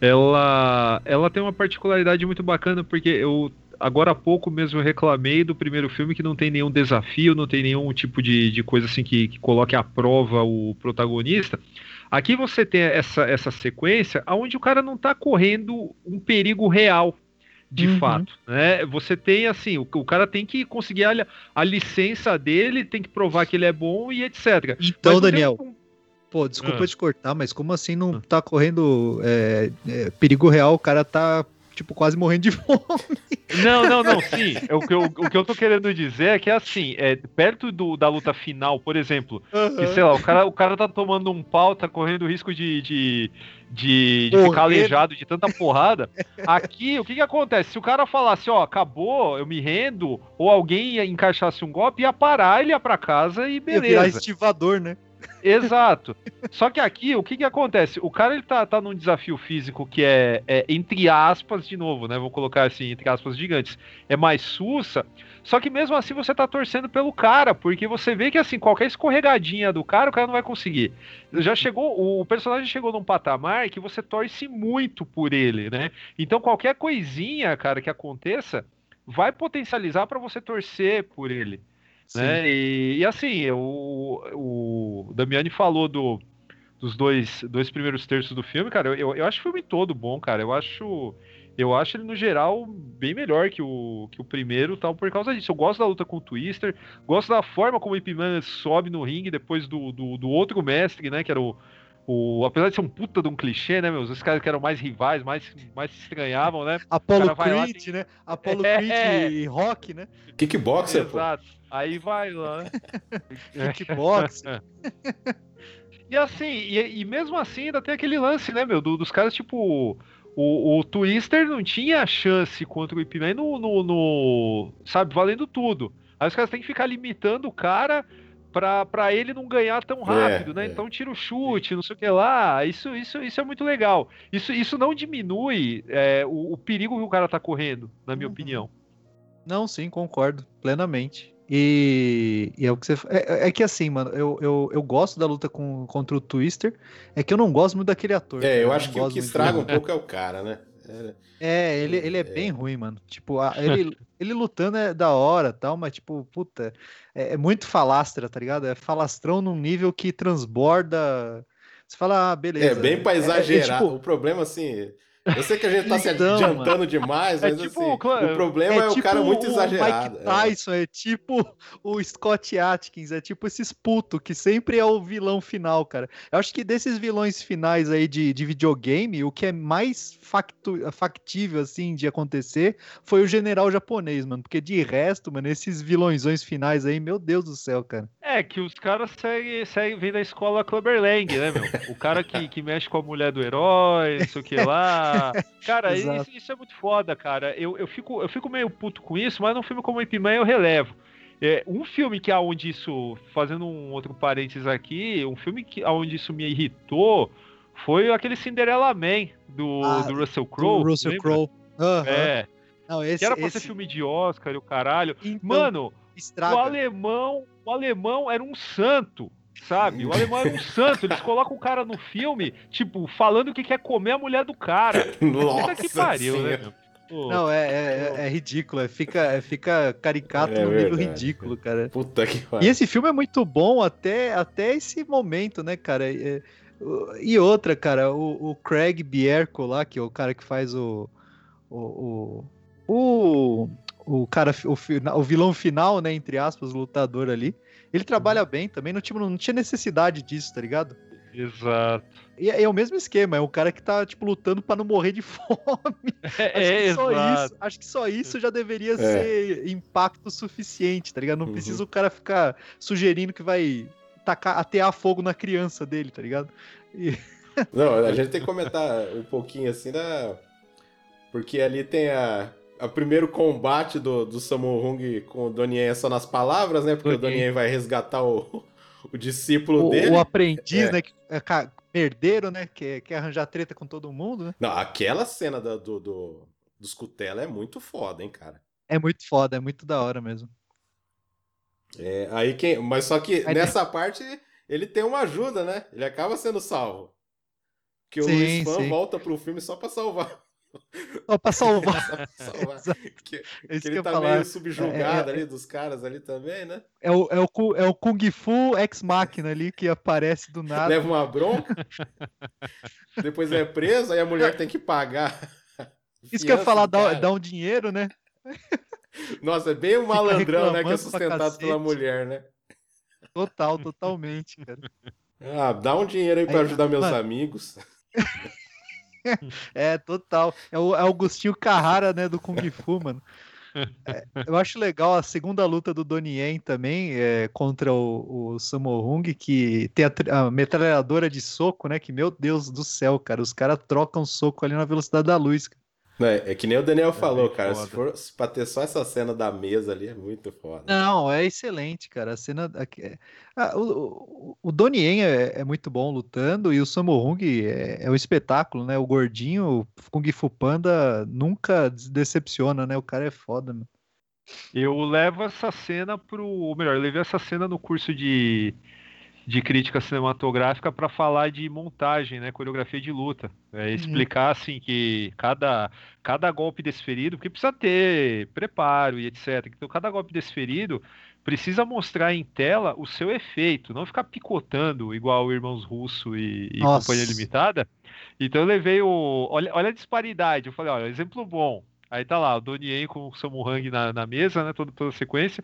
ela, ela tem uma particularidade muito bacana, porque eu agora há pouco mesmo reclamei do primeiro filme que não tem nenhum desafio, não tem nenhum tipo de, de coisa assim que, que coloque à prova o protagonista. Aqui você tem essa, essa sequência onde o cara não está correndo um perigo real, de uhum. fato. Né? Você tem assim, o, o cara tem que conseguir a, a, licença dele, tem que provar que ele é bom e etc. Então, Daniel, Pô, desculpa Ah. te cortar, mas como assim não tá correndo é, é, perigo real? O cara tá, tipo, quase morrendo de (laughs) fome. Não, não, não, sim. É O que, eu, o que eu tô querendo dizer é que, assim, é, perto do, da luta final, por exemplo, que, sei lá, o cara, o cara tá tomando um pau, tá correndo risco de, de, de, de ficar aleijado de tanta porrada. Aqui, o que que acontece? Se o cara falasse, ó, acabou, eu me rendo, ou alguém encaixasse um golpe, ia parar, ele ia pra casa e Ia virar beleza. estivador, né? Exato. Só que aqui, o que que acontece? O cara ele tá, tá num desafio físico que é, é, entre aspas, de novo, né? Vou colocar assim, entre aspas gigantes, é mais sussa. Só que mesmo assim você tá torcendo pelo cara, porque você vê que assim, qualquer escorregadinha do cara, o cara não vai conseguir. Já chegou, o personagem chegou num patamar que você torce muito por ele, né? Então qualquer coisinha, cara, que aconteça, vai potencializar pra você torcer por ele né? E, e assim, o, o Damiani falou do, dos dois, dois primeiros terços do filme, cara. Eu, eu acho o filme todo bom, cara. Eu acho, eu acho ele no geral bem melhor que o, que o primeiro, tal, por causa disso. Eu gosto da luta com o Twister, gosto da forma como o Ip Man sobe no ringue depois do, do, do outro mestre, né? Que era o, o. Apesar de ser um puta de um clichê, né, meus? Os caras que eram mais rivais, mais, mais se estranhavam, né? Apollo lá, Creed, né? Apollo É. Creed e Rock, né? Kickboxer, pô. Exato. Aí vai lá, né? (laughs) Kickbox. (laughs) E assim, e, e mesmo assim ainda tem aquele lance, né, meu, do- dos caras, tipo, o, o Twister não tinha chance contra o Ip Man no, no, no- sabe, valendo tudo. Aí os caras têm que ficar limitando o cara pra, pra ele não ganhar tão rápido, né? é. Então tira o chute, não sei o que lá. Isso, isso, isso é muito legal. Isso, isso não diminui é, o, o perigo que o cara tá correndo, na minha Uhum. opinião. Não, sim, concordo plenamente. E, e é o que você. fa- É, é que assim, mano, eu, eu, eu gosto da luta com, contra o Twister. É que eu não gosto muito daquele ator. É, eu não acho que o que estraga um pouco é o cara, né? É, É, ele, ele é bem ruim, mano. Tipo, a- ele, (laughs) ele lutando é da hora tal, mas, tipo, puta, é, é muito falastra, tá ligado? É falastrão num nível que transborda. Você fala, ah, beleza. É bem pra É- é- é exagerar. tipo- O problema, assim. Eu sei que a gente tá se Então, adiantando demais, É mas tipo, assim, claro, o problema é, o cara muito exagerado. Mike Tyson, é. tipo o Scott Atkins, é tipo esses puto que sempre é o vilão final, cara. Eu acho que desses vilões finais aí de, de videogame, o que é mais factu, factível, assim, de acontecer foi o general japonês, mano. Porque de resto, mano, esses vilõezões finais aí, meu Deus do céu, cara. É, que os caras seguem, seguem vem da escola Clubberlang, né, meu? O cara que, que mexe com a mulher do herói, não sei o que lá. (laughs) Cara, isso, isso é muito foda, cara. Eu, eu, fico, eu fico meio puto com isso, mas num filme como Ip Man eu relevo. É, um filme que aonde isso, fazendo um outro parênteses aqui, um filme que aonde isso me irritou foi aquele Cinderella Man do, Ah, do Russell Crowe. Do Russell? Crowe. Aham. É, Não, esse, que era pra esse... ser filme de Oscar e o caralho. Então, Mano, o estraga. alemão, o alemão era um santo, sabe? O alemão era um (laughs) santo. Eles colocam o cara no filme, tipo, falando que quer comer a mulher do cara. (laughs) Nossa que pariu, né? Senhora. Pô, Não, é, é, é- é ridículo, é, fica, é, fica caricato É no nível ridículo, cara. Puta que E pariu. esse filme é muito bom até, até esse momento, né, cara? É, e outra, cara, o, o Craig Bierko lá, que é o cara que faz o. O. O, o, o cara, o, o vilão final, né? Entre aspas, o lutador ali. Ele trabalha bem também, não, tipo, não tinha necessidade disso, tá ligado? Exato. E é, é o mesmo esquema, é o cara que tá, tipo, lutando pra não morrer de (laughs) fome. (laughs) Acho, É, que só exato. isso, acho que só isso já deveria É. ser impacto suficiente, tá ligado? Não Uhum. precisa o cara ficar sugerindo que vai tacar, atear fogo na criança dele, tá ligado? E- Não, a gente tem que comentar um pouquinho assim da. Porque ali tem a. O primeiro combate do, do Samu Hung com o Donnie é só nas palavras, né? Porque o Donnie. Donnie vai resgatar o, (laughs) o discípulo o, dele. o aprendiz, É. né? Que é herdeiro, né? Que quer arranjar treta com todo mundo, né? Não, aquela cena da- do, do, dos cutela é muito foda, hein, cara. É muito foda, é muito da hora mesmo. É, aí quem, mas só que Aí nessa parte ele tem uma ajuda, né? Ele acaba sendo salvo. Que o Sim, Luiz Fan sim. volta pro filme só pra salvar. Só pra salvar. (laughs) Pra salvar. (laughs) Que, É que que ele tá falar. meio subjugado É, é, ali dos caras ali também, né? É o, é, o, é o Kung Fu Ex-Máquina ali que aparece do nada. Leva uma bronca, (laughs) depois é preso, aí a mulher tem que pagar. Isso que eu ia fiança falar, dá, dá um dinheiro, né? Nossa, é bem o malandrão, né? Que é pra sustentado pela mulher, né? Total, totalmente, cara. Ah, dá um dinheiro aí pra Aí, ajudar meus mano. amigos. (laughs) É, total. É o é o Agostinho Carrara, né, do Kung Fu, mano. É, eu acho legal a segunda luta do Donnie Yen também, é, contra o, o Sammo Hung, que tem a, a metralhadora de soco, né, que, meu Deus do céu, cara, os caras trocam soco ali na velocidade da luz. cara. É, é que nem o Daniel falou, bem cara. foda. Se for se pra ter só essa cena da mesa ali, é muito foda. Não, é excelente, cara, a cena... é- Ah, o, o, o Donnie Yen é, é muito bom lutando, e o Sammo Hung é, é um espetáculo, né, o gordinho, o Kung Fu Panda nunca decepciona, né, o cara é foda, mano. Eu levo essa cena pro. Ou melhor, eu levei essa cena no curso de, de crítica cinematográfica para falar de montagem, né? Coreografia de luta. É, explicar assim que cada, cada golpe desferido, porque precisa ter preparo e etc. Então, cada golpe desferido precisa mostrar em tela o seu efeito, não ficar picotando igual o Irmãos Russo e, e. Companhia Limitada. Então eu levei o. Olha, olha a disparidade. Eu falei, olha, exemplo bom. Aí tá lá, o Donnie Yen com o Samu Hang na, na mesa, né? Toda, toda a sequência.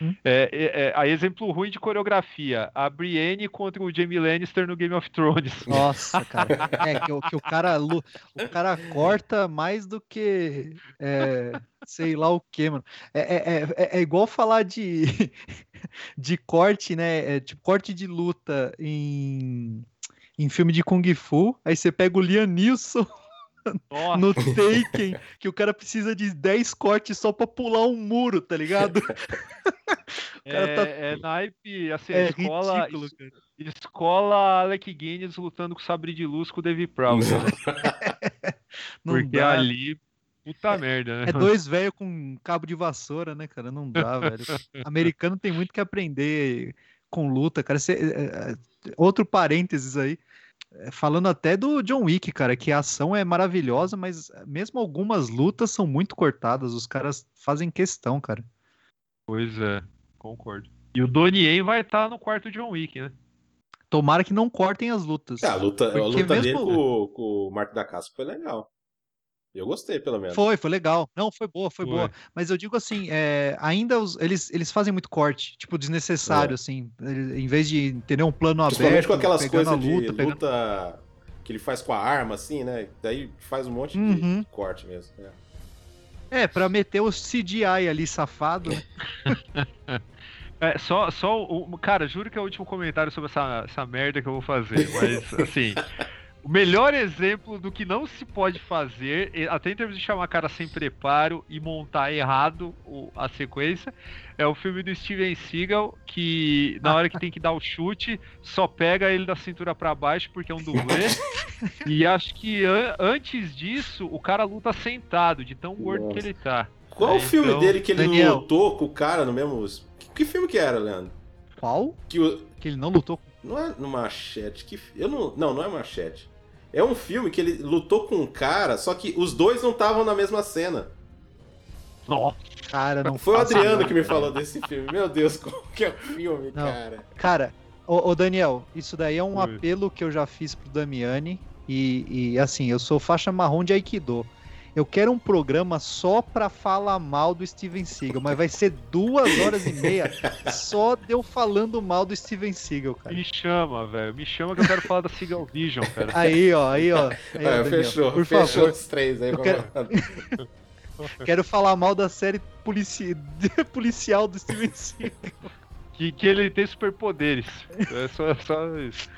Hum. É, é, é, aí, exemplo ruim de coreografia. A Brienne contra o Jaime Lannister no Game of Thrones. (laughs) Nossa, cara. É que, o- que o cara o cara corta mais do que é, sei lá o que, mano. É, é, é, é igual falar de, (laughs) de corte, né? É, tipo, corte de luta em, em filme de Kung Fu. Aí você pega o Liam Neeson Nossa, no Taken, que o cara precisa de 10 cortes só pra pular um muro, tá ligado? (laughs) cara é, tá- é naipe, assim, a É escola, ridículo, cara. escola Alec Guinness lutando com sabre de luz com o David Prowse, né? (laughs) Não Porque dá. ali, puta merda, né? É dois velhos com um cabo de vassoura, né, cara? Não dá, (laughs) velho. Americano tem muito que aprender com luta, cara. Cê- é, é, outro parênteses aí. É, Falando até do John Wick, cara, que a ação é maravilhosa, mas mesmo algumas lutas são muito cortadas. Os caras fazem questão, cara. Pois é, concordo. E o Donnie Yen vai estar no quarto John Wick, né? Tomara que não cortem as lutas. Ah, a luta, a luta dele mesmo- com, com o Marco da Casca foi legal. Eu gostei, pelo menos. Foi, foi legal. Não, foi boa, foi, Foi. boa. Mas eu digo assim, é, ainda os- eles, eles fazem muito corte, tipo, desnecessário, É. assim. Em vez de ter um plano aberto, Principalmente com aquelas coisas a luta, de pegando- luta que ele faz com a arma, assim, né? Daí faz um monte de Uhum. corte mesmo. né? É, pra meter o CGI ali safado, né? (laughs) É, só, só o. Cara, juro que é o último comentário sobre essa, essa merda que eu vou fazer. Mas, assim. (laughs) O melhor exemplo do que não se pode fazer, até em termos de chamar cara sem preparo e montar errado o- a sequência, é o filme do Steven Seagal, que na hora que tem que dar o chute, só pega ele da cintura pra baixo porque é um dublê. (laughs) e acho que an- antes disso, o cara luta sentado, de tão gordo que ele tá. Qual É, o filme então, dele que ele Daniel. lutou com o cara no mesmo. Que, que filme que era, Leandro? Qual? Que o... Que ele não lutou. Não é no Machete. Que... Eu não... não, não é Machete. É um filme que ele lutou com um cara, só que os dois não estavam na mesma cena. Nossa, Cara, não Foi o Adriano nada. que me falou desse filme. Meu Deus, (laughs) qual que é o filme, Não. cara? Cara, ô, ô, Daniel, isso daí é um apelo que eu já fiz pro Damiani. E, e, assim, eu sou faixa marrom de Aikido. Eu quero um programa só pra falar mal do Steven Seagal, mas vai ser duas horas e meia só de eu falando mal do Steven Seagal, cara. me chama, velho. Me chama que eu quero falar da Seagal Vision, cara. Aí, ó, aí, ó. (laughs) Aí, ó, É, Daniel, fechou, por fechou favor. os três aí. Eu quero-. (laughs) Quero falar mal da série polici... (laughs) policial do Steven Seagal. Que, que ele tem superpoderes. É só, só isso.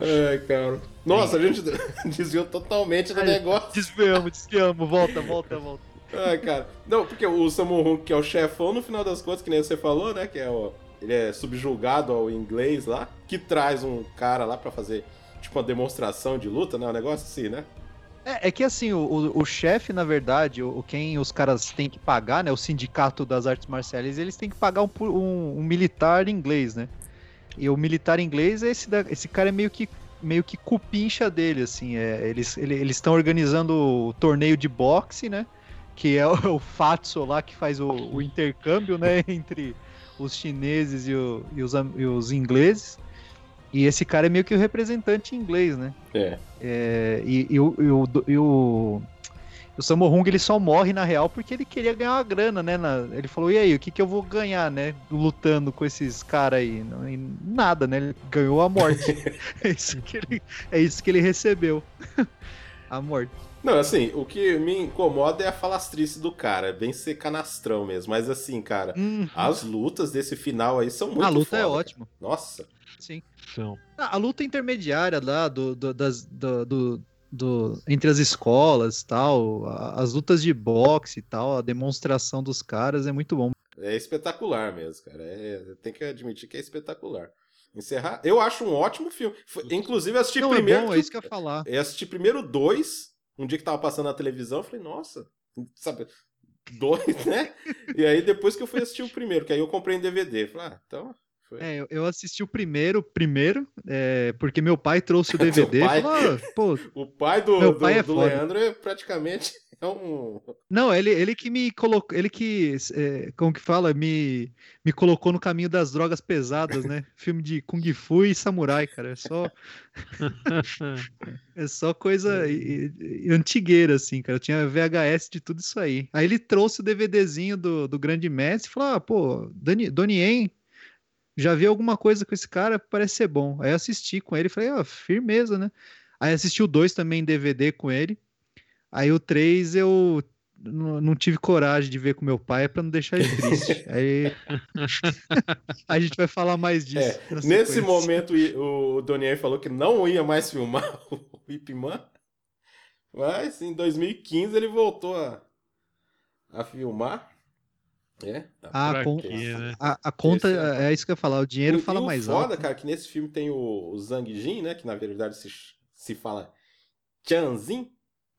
Ai, cara. Nossa, a gente (laughs) desviou totalmente do Ai, negócio. Desviamos, desviamos. Volta, volta, volta. Ai, cara. Não, porque o Samu Hung, que é o chefão, no final das contas, que nem você falou, né? Que é o. Ele é subjulgado ao inglês lá, que traz um cara lá pra fazer, tipo, uma demonstração de luta, né? Um negócio assim, né? É, é que assim, o, o, o chefe, na verdade, o, quem os caras têm que pagar, né? O sindicato das artes marciais, eles têm que pagar um, um, um militar inglês, né? E o militar inglês, é esse, da- esse cara é meio que meio que cupincha dele, assim. É, eles ele- eles estão organizando o torneio de boxe, né? Que é (laughs) o, o Fatso lá que faz o, o intercâmbio, né? (laughs) Entre os chineses e, o- e os, e os ingleses. E esse cara é meio que o representante inglês, né? É. É, e, e o, e o- o- Sammo Hung ele só morre na real porque ele queria ganhar uma grana, né? na- ele falou, e aí, o que, que eu vou ganhar, né? Lutando com esses caras aí? Não, e nada, né? Ele ganhou a morte. (laughs) é, isso que ele, é isso que ele recebeu. (laughs) a morte. Não, assim, o que me incomoda é a falastrice do cara, é bem ser canastrão mesmo. Mas assim, cara, Hum, as lutas desse final aí são muito a luta é foda, cara. ótima. Nossa. Sim. São. A luta intermediária lá do, do- das, do, do- do- entre as escolas e tal, a- as lutas de boxe e tal, a demonstração dos caras é muito bom. É espetacular mesmo, cara. É, tem que admitir que é espetacular. Encerrar. Eu acho um ótimo filme. Foi- inclusive, eu assisti Não, primeiro. é bom, é isso que eu ia falar. Eu assisti primeiro dois, um dia que tava passando na televisão, eu falei, nossa, sabe, dois, (laughs) né? E aí depois que eu fui assistir o primeiro, que aí eu comprei em DVD. Falei, ah, então. Foi. É, eu- assisti o primeiro, primeiro, é, porque meu pai trouxe o (laughs) DVD pai? falou, "Ah, (laughs) pô, O pai do, Meu do, pai é do foda. Leandro é praticamente (laughs) é um. Não, ele, ele que me colocou, ele que, é, como que fala, me, me colocou no caminho das drogas pesadas, né? Filme de Kung Fu e Samurai, cara, é só, é só coisa e- e- antigueira, assim, cara, eu tinha VHS de tudo isso aí. Aí ele trouxe o DVDzinho do, do Grande Mestre e falou, ah, pô, Dani, Donnie Yen, já vi alguma coisa com esse cara, parece ser bom. Aí eu assisti com ele e falei, ah, firmeza, né? Aí assisti o 2 também em DVD com ele. Aí o 3 eu não tive coragem de ver com meu pai pra não deixar ele triste. (laughs) Aí (laughs) a gente vai falar mais disso. É, nesse sequência. momento o Donnie falou que não ia mais filmar (laughs) o Ip Man, mas em 2015 ele voltou a, a filmar. É, Ah, Pra com- quê, né? a, a conta Esse é- é isso que eu ia falar, o dinheiro E- fala e o mais foda, alto. cara, que nesse filme tem o, o Zhang Jin, né? Que na verdade se, se fala Tianzin,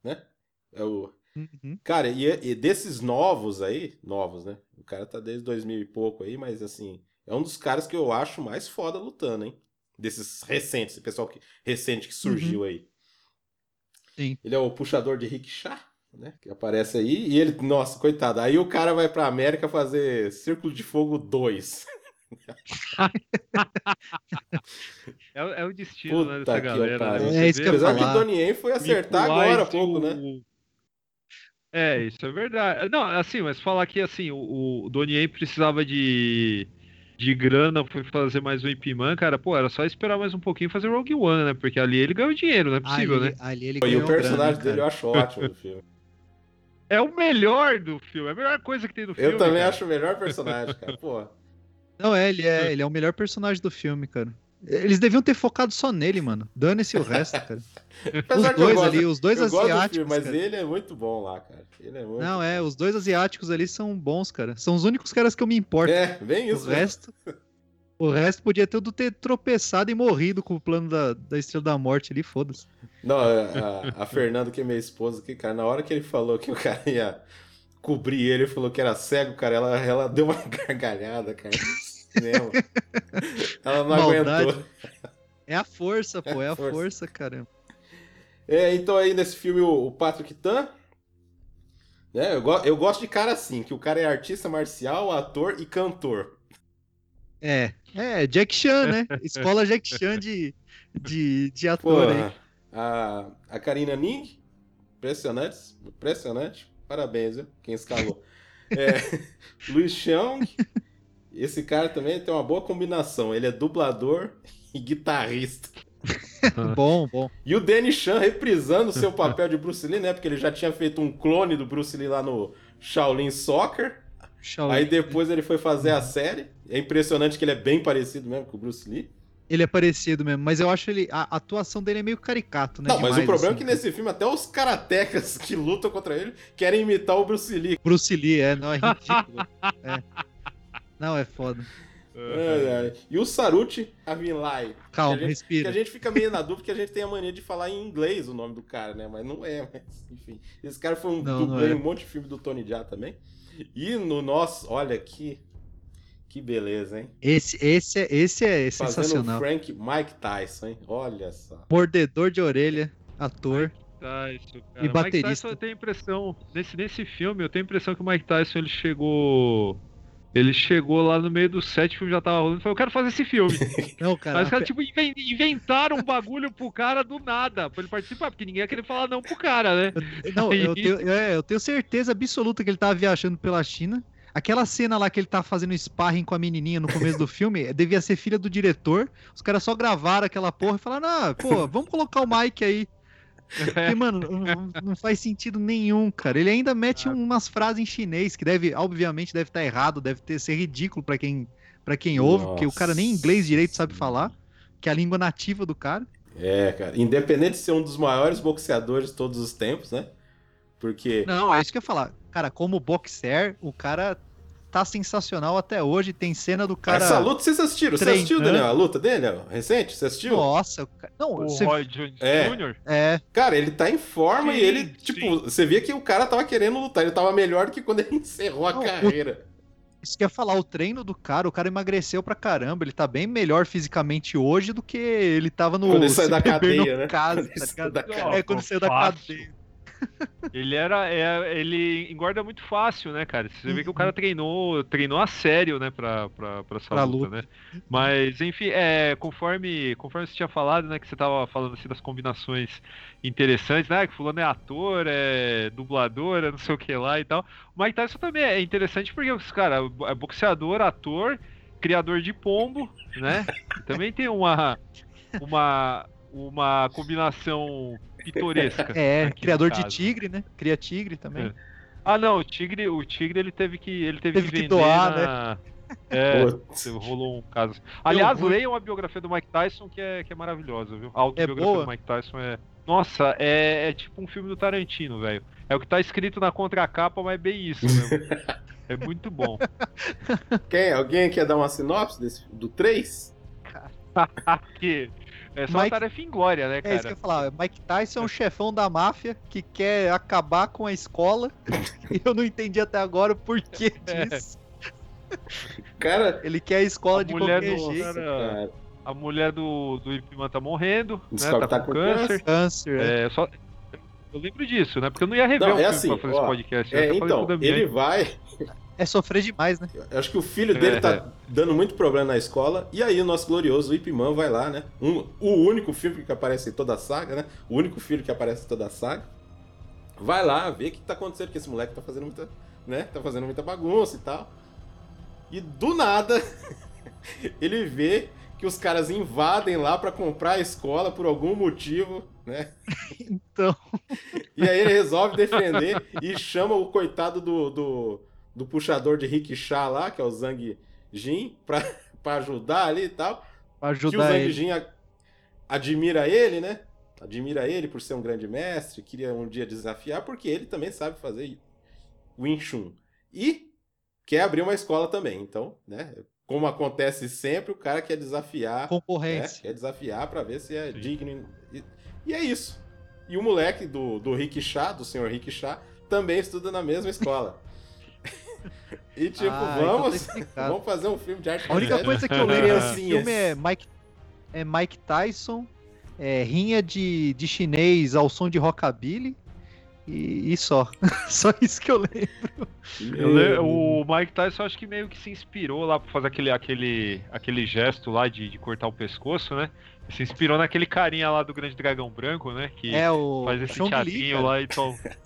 né? É o... Uhum. Cara, e, e desses novos aí, novos, né? O cara tá desde 2000 e pouco aí, mas assim, é um dos caras que eu acho mais foda lutando, hein? Desses recentes, esse pessoal que, recente que surgiu aí. Sim. Ele é o puxador de rickshaw, né? Que aparece aí. E ele, nossa, coitado. Aí o cara vai pra América fazer Círculo de Fogo 2. (laughs) É, é o destino né, Puta dessa que galera. pariu. né? É isso que Apesar que o Donnie Yen foi acertar agora há pouco, o- né? É, isso é verdade. Não, assim, mas falar que assim, o, o Donnie Yen precisava de, de grana pra fazer mais um Ip Man, cara, pô, era só esperar mais um pouquinho e fazer Rogue One, né? Porque ali ele ganhou dinheiro, não é possível, ali, né? ali ele E ganhou o personagem grana, dele eu acho ótimo no filme. É o melhor do filme, é a melhor coisa que tem no filme. Eu também cara. acho o melhor personagem, cara. Pô. Não, é, ele é, ele é o melhor personagem do filme, cara. Eles deviam ter focado só nele, mano. Dane-se o resto, cara. (laughs) Os dois gosto- ali, os dois eu gosto do asiáticos. filme, mas cara. ele é muito bom lá, cara. Ele é muito Não, é, os dois asiáticos ali são bons, cara. São os únicos caras que eu me importo. É, bem o isso. né? resto. (laughs) O resto podia tudo ter tropeçado e morrido com o plano da, da Estrela da Morte ali, foda-se. Não, a, a, a Fernanda, que é minha esposa, que, cara, na hora que ele falou que o cara ia cobrir ele, falou que era cego, cara, ela, ela deu uma (laughs) gargalhada, cara. cinema. ela não Maldade. aguentou. É a força, pô, é a Força. força, cara. É, então aí nesse filme o, o Patrick Tan. Né, eu, go- eu gosto de cara assim, que o cara é artista marcial, ator e cantor. É, é, Jack Chan, né? Escola Jack Chan de, de, de ator aí. A, a Karina Ning, impressionante, impressionante. Parabéns, viu? Quem escalou. É, (laughs) Luiz Cheong, esse cara também tem uma boa combinação. Ele é dublador e guitarrista. (laughs) Bom, bom. E o Danny Chan reprisando o seu papel de Bruce Lee, né? Porque ele já tinha feito um clone do Bruce Lee lá no Shaolin Soccer. Shaolin. Aí depois ele foi fazer a série. É impressionante que ele é bem parecido mesmo com o Bruce Lee. Ele é parecido mesmo, mas eu acho ele. A atuação dele é meio caricato, né? Não, mas o demais, problema assim. é que nesse filme até os karatecas (laughs) que lutam contra ele querem imitar o Bruce Lee. Bruce Lee, é, não, é ridículo. é. Não, é foda. Ai, ai. E o Saruti Avinlai. Calma, que gente, respira. Que a gente fica meio na dúvida porque a gente tem a mania de falar em inglês o nome do cara, né? Mas não é, mas enfim. Esse cara foi um Não, dublê é. em um monte de filme do Tony Jaa também. E no nosso, olha que que beleza, hein? Esse, esse, é, esse é Fazendo o sensacional. Frank Mike Tyson, hein? Olha só. Mordedor de orelha, ator. Tyson, cara. E Mike baterista. Tyson eu tenho impressão, nesse, nesse filme, eu tenho a impressão que o Mike Tyson ele chegou. Ele chegou lá no meio do set, o filme já tava rolando e falou, eu quero fazer esse filme. (laughs) Não, cara. Mas os caras, tipo, inven- inventaram um bagulho pro cara do nada, pra ele participar, porque ninguém ia querer falar não pro cara, né? Não, eu (laughs) tenho, é, eu tenho certeza absoluta que ele tava viajando pela China. Aquela cena lá que ele tá fazendo sparring com a menininha no começo do filme (laughs) devia ser filha do diretor. Os caras só gravaram aquela porra e falaram: ah, pô, (laughs) vamos colocar o Mike aí. Porque, mano, não, não faz sentido nenhum, cara. Ele ainda mete umas frases em chinês que deve, obviamente, deve estar errado, deve ter, ser ridículo pra quem, pra quem ouve, porque o cara nem Nossa. inglês direito sabe falar, que é a língua nativa do cara. É, cara. Independente de ser um dos maiores boxeadores de todos os tempos, né? Porque. Não, é isso que eu ia falar. Cara, como boxer, o cara tá sensacional até hoje. Tem cena do cara. Essa luta vocês assistiram? Você assistiu, Daniel? A luta dele, ó, recente? Você assistiu? Nossa, o não, O você... Roy Jones É. Jr. é, Cara, ele tá em forma Sim, e ele, sim. tipo, você via que o cara tava querendo lutar. Ele tava melhor do que quando (laughs) ele encerrou a Não, o- carreira. isso que eu ia falar, o treino do cara, o cara emagreceu pra caramba, ele tá bem melhor fisicamente hoje do que ele tava no Quando ele saiu da (laughs) cadeia, né? caso, Quando ele tá da. É, quando saiu da Fácil. cadeia. Ele era. é, ele engorda muito fácil, né, cara? Você vê que o Uhum. cara treinou, treinou a sério, né, pra, pra, pra essa Pra luta, luta. né? Mas, enfim, é, conforme, conforme você tinha falado, né, que você tava falando assim das combinações interessantes, né? Que fulano é ator, é dublador, é não sei o que lá e tal. O Mike Tyson também é interessante porque, cara, é boxeador, ator, criador de pombo, né? Também tem uma. Uma. Uma combinação pitoresca. É, criador de tigre, né? Cria tigre também. É. Ah, não, o Tigre, o Tigre ele teve que ele teve, Teve que que doar, na... É, Putz. rolou um caso. Aliás, ruim. leiam a biografia do Mike Tyson que é, que é maravilhosa, viu? A autobiografia boa? do Mike Tyson é Nossa, é, é tipo um filme do Tarantino, velho. É o que tá escrito na contracapa, mas é bem isso mesmo. (laughs) é muito bom. Quem? Alguém quer dar uma sinopse desse, do 3? (laughs) Aqui. É só Mike- uma tarefa em glória, né, É isso que eu cara? ia falar. Mike Tyson é um chefão da máfia que quer acabar com a escola. (laughs) e eu não entendi até agora o porquê (laughs) É. disso. Cara, Ele quer a escola A de mulher qualquer do- jeito. cara. cara. A mulher do, do Ip Man tá morrendo, né? Tá que com câncer. Câncer. é. É, só... Eu lembro disso, né? Porque eu não ia rever Não, um é filme assim, pra fazer ó, esse podcast. eu É, então, ele vai. É sofrer demais, né? Eu acho que o filho dele É. tá dando muito problema na escola. E aí o nosso glorioso Ip Man vai lá, né? Um- o único filme que aparece em toda a saga, né? O único filho que aparece em toda a saga. Vai lá ver o que tá acontecendo, porque esse moleque tá fazendo muita. né? Tá fazendo muita bagunça e tal. E do nada, (laughs) ele vê que os caras invadem lá pra comprar a escola por algum motivo, né? (laughs) Então, E aí ele resolve defender e chama o coitado do, do, do puxador de rickshaw lá, que é o Zhang Jin, pra, (laughs) pra ajudar ali e tal. pra que o ajudar Zhang ele. Jin a- admira ele, né? Admira ele por ser um grande mestre, queria um dia desafiar, porque ele também sabe fazer Wing Chun. E quer abrir uma escola também. Então, né? Como acontece sempre, o cara quer desafiar né? Concorrência. Quer desafiar pra ver se é Sim. digno. E, e é isso. E o moleque do, do Rickshaw, do senhor Rickshaw, também estuda na mesma escola. (laughs) e tipo, Ah, então vamos, explicado. vamos fazer um filme de arte A única coisa que eu lembro desse Criancinhas. (laughs) filme é Mike, é Mike Tyson, é, rinha de, de chinês ao som de rockabilly e, e só. (laughs) só isso que eu lembro. Eu le- o Mike Tyson acho que meio que se inspirou lá pra fazer aquele, aquele, aquele gesto lá de, de cortar o pescoço, né? Se inspirou naquele carinha lá do Grande Dragão Branco, né? Que É o faz esse Chong teatrinho lá e tal. (laughs)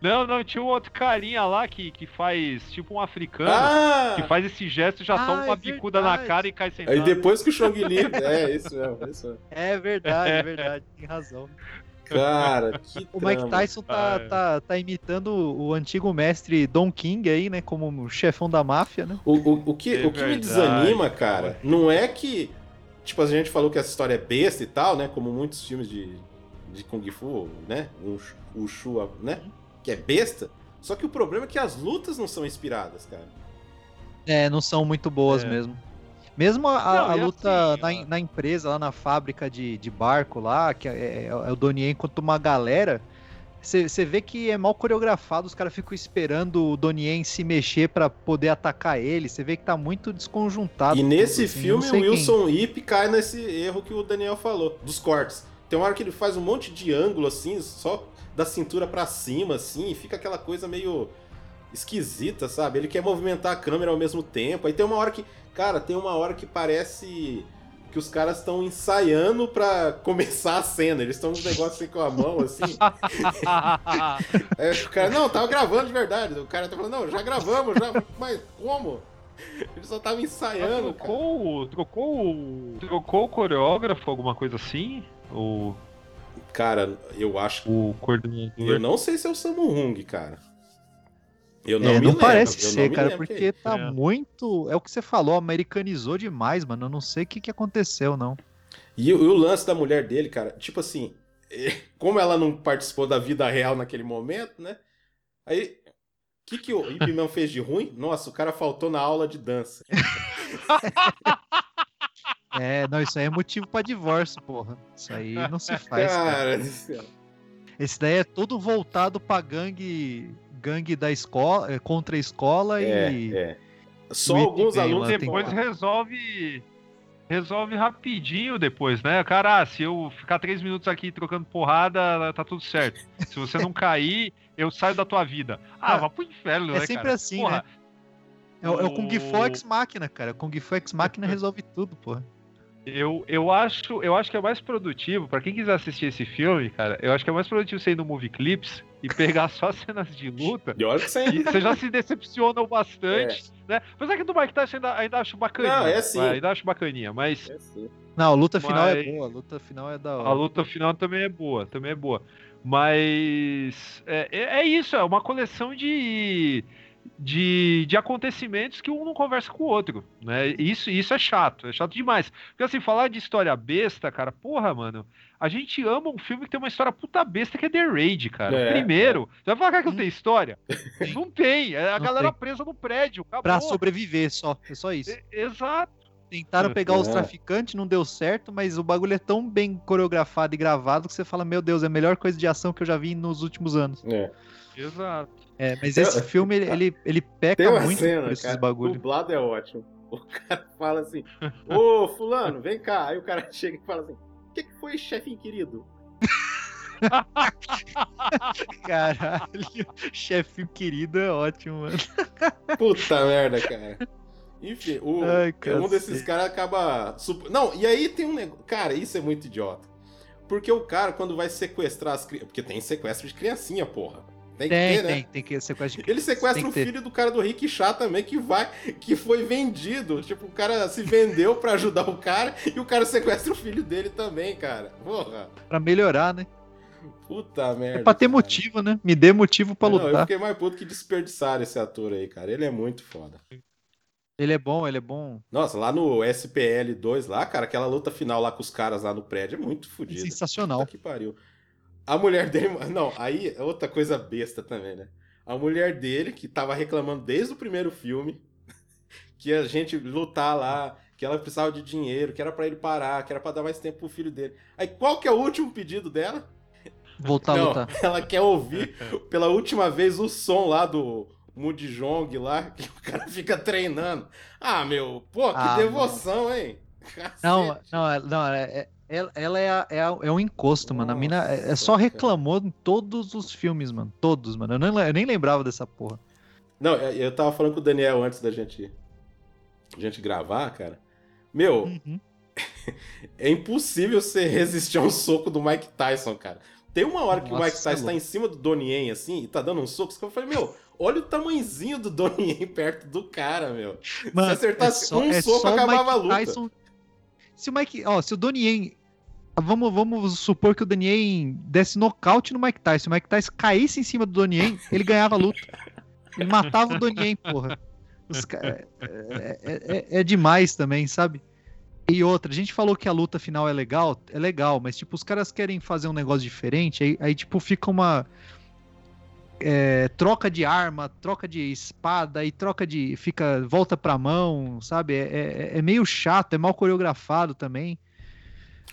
Não, não, tinha um outro carinha lá que, que faz tipo um africano. Ah! Que faz esse gesto, já Ah, toma uma é bicuda na cara e cai sentado. Aí depois que o Chong Li. (laughs) É, isso mesmo, isso mesmo. É verdade, é verdade, tem razão. Cara, que (laughs) O Mike. Tyson tá, Ah, é. tá, tá imitando o antigo mestre Don King aí, né? Como chefão da máfia, né? O, o, o que, É o que me verdade. desanima, cara, não é que. Tipo, a gente falou que essa história é besta e tal, né? Como muitos filmes de, de Kung Fu, né? O, o Shu, né? Que é besta. Só que o problema é que as lutas não são inspiradas, cara. É, não são muito boas É. mesmo. Mesmo a, a- Não, a e luta assim, na, na empresa, lá na fábrica de, de barco lá, que é, é- é o Donnie contra uma galera, você vê que é mal coreografado, os caras ficam esperando o Donnie se mexer pra poder atacar ele, você vê que tá muito desconjuntado. e nesse assim, filme o sei quem- Wilson Ip cai nesse erro que o Daniel falou, dos cortes. Tem uma hora que ele faz um monte de ângulo assim, só da cintura pra cima, assim, e fica aquela coisa meio. esquisita, sabe? Ele quer movimentar a câmera ao mesmo tempo. Aí tem uma hora que. Cara, tem uma hora que parece que os caras estão ensaiando pra (laughs) começar a cena. Eles estão com um negócio assim com a mão, assim. Aí (laughs) o cara, não, tava gravando de verdade. O cara tá falando, não, já gravamos, já. Mas como? Ele só tava ensaiando, cara. Trocou, trocou, o- trocou o coreógrafo, alguma coisa assim? O, Cara, eu acho. o coordenador. Eu não sei se é o Samu Hung, cara. Eu não é, me não lembro, parece eu não ser, me cara, porque tá É. muito. É o que você falou, americanizou demais, mano. Eu não sei o que, que aconteceu, não. E, o- e o lance da mulher dele, cara, tipo assim, (laughs) eh, como ela não participou da vida real naquele momento, né? Aí, o que, que o Ip Man fez de ruim? Nossa, o cara faltou na aula de dança. (laughs) (laughs) É, não, isso aí é motivo pra divórcio, porra. Isso aí não se faz, cara. Cara. Esse daí é todo voltado pra gangue, gangue da escola, é, contra a escola É, e. é. Só o Ip alguns alunos. lá tem- Depois resolve. Resolve rapidinho depois, né? Cara, ah, se eu ficar três minutos aqui trocando porrada, tá tudo certo. Se você não cair, eu saio da tua vida. Ah, Ah, vá pro inferno, é né, sempre cara? assim, Porra, né? É, o- é o Kung Fu Ex Máquina, cara. Kung Fu Ex Máquina (laughs) resolve tudo, porra. Eu, eu, acho, eu acho que é mais produtivo, pra quem quiser assistir esse filme, cara, eu acho que é mais produtivo você ir no Movie Clips e pegar (laughs) só cenas de luta. E olha que você E você já se decepcionam bastante, né? Apesar que do Mike Tyson ainda, ainda acho bacaninha. Não, é assim. Ainda acho bacaninha, mas É sim. Não, a luta final é Mas- boa. A luta final é da a hora. luta final também é boa, também é boa. Mas é, é- é isso, é uma coleção de, de, de acontecimentos que um não conversa com o outro, né? Isso, isso é chato, é chato demais. Porque assim, falar de história besta, cara, porra, mano, a gente ama um filme que tem uma história puta besta que é The Raid, cara. É, Primeiro, você vai falar cara, que não tem história? (laughs) Não tem, é a Não galera tem. presa no prédio, acabou. Pra sobreviver só. É só isso. E- Exato. Tentaram pegar os É. traficantes, não deu certo, mas o bagulho é tão bem coreografado e gravado que você fala, meu Deus, é a melhor coisa de ação que eu já vi nos últimos anos. É. Exato. É, mas esse filme, ele, ele, ele Tem peca uma muito cena, esses cara, bagulho. dublado é ótimo. O cara fala assim, ô fulano, vem cá. Aí o cara (laughs) chega e fala assim, o que, que foi, chefinho querido? (laughs) Caralho, chefinho querido é ótimo, mano. Puta merda, cara. Enfim, o, Ai, um desses caras acaba. Não, e aí tem um negócio. Cara, isso é muito idiota. Porque o cara, quando vai sequestrar as crianças. Porque tem sequestro de criancinha, porra. Tem que Tem, ter, né? tem, tem que sequestrar Ele sequestra Tem o que ter. filho do cara do Rick Chá também, que vai, que foi vendido. Tipo, o cara se vendeu pra ajudar o cara e o cara sequestra o filho dele também, cara. Porra. pra melhorar, né? Puta merda. É pra ter cara. motivo, né? Me dê motivo pra Não, eu lutar. fiquei mais puto que desperdiçaram esse ator aí, cara. Ele é muito foda. Ele é bom, ele é bom. Nossa, lá no SPL 2, lá, cara, aquela luta final lá com os caras lá no prédio é muito É fodida. sensacional. Puta que pariu. A mulher dele. (laughs) Não, aí é outra coisa besta também, né? A mulher dele, que tava reclamando desde o primeiro filme, (laughs) que a gente lutar lá, que ela precisava de dinheiro, que era pra ele parar, que era pra dar mais tempo pro filho dele. Aí qual que é o último pedido dela? Voltar a Não, lutar. (laughs) ela quer ouvir pela última vez o som lá do Mudjong lá, que o cara fica treinando. Ah, meu, pô, que Ah, devoção, hein? Não, Cacete. não, é- não é, é- ela, ela é, a- é, a- é um encosto, mano. A mina é, é Nossa, só reclamou em todos os filmes, mano. Todos, mano. Eu, nem le- eu nem lembrava dessa porra. Não, eu eu tava falando com o Daniel antes da gente, gente gravar, cara. Meu, Uhum. (laughs) é impossível você resistir a um soco do Mike Tyson, cara. Tem uma hora que o Nossa, Mike é Tyson tá em cima do Donnie Yen, assim, e tá dando um soco, eu falei, meu, olha o tamanhozinho do Donnie Yen perto do cara, meu. Mano, acertasse é um soco, o acabava a luta. Tyson- Se o Mike. Ó, se o Donnie Yen. Vamos, vamos supor que o Donnie Yen desse nocaute no Mike Tyson. Se o Mike Tyson caísse em cima do Donnie Yen, ele ganhava a luta. Ele matava o Donnie Yen, porra. Ca- é, é- é- é demais também, sabe? E outra, a gente falou que a luta final é legal, é legal, mas tipo, os caras querem fazer um negócio diferente, aí, aí tipo, fica uma é, troca de arma, troca de espada e troca de. fica. volta pra mão, sabe? É, é- é meio chato, é mal coreografado também.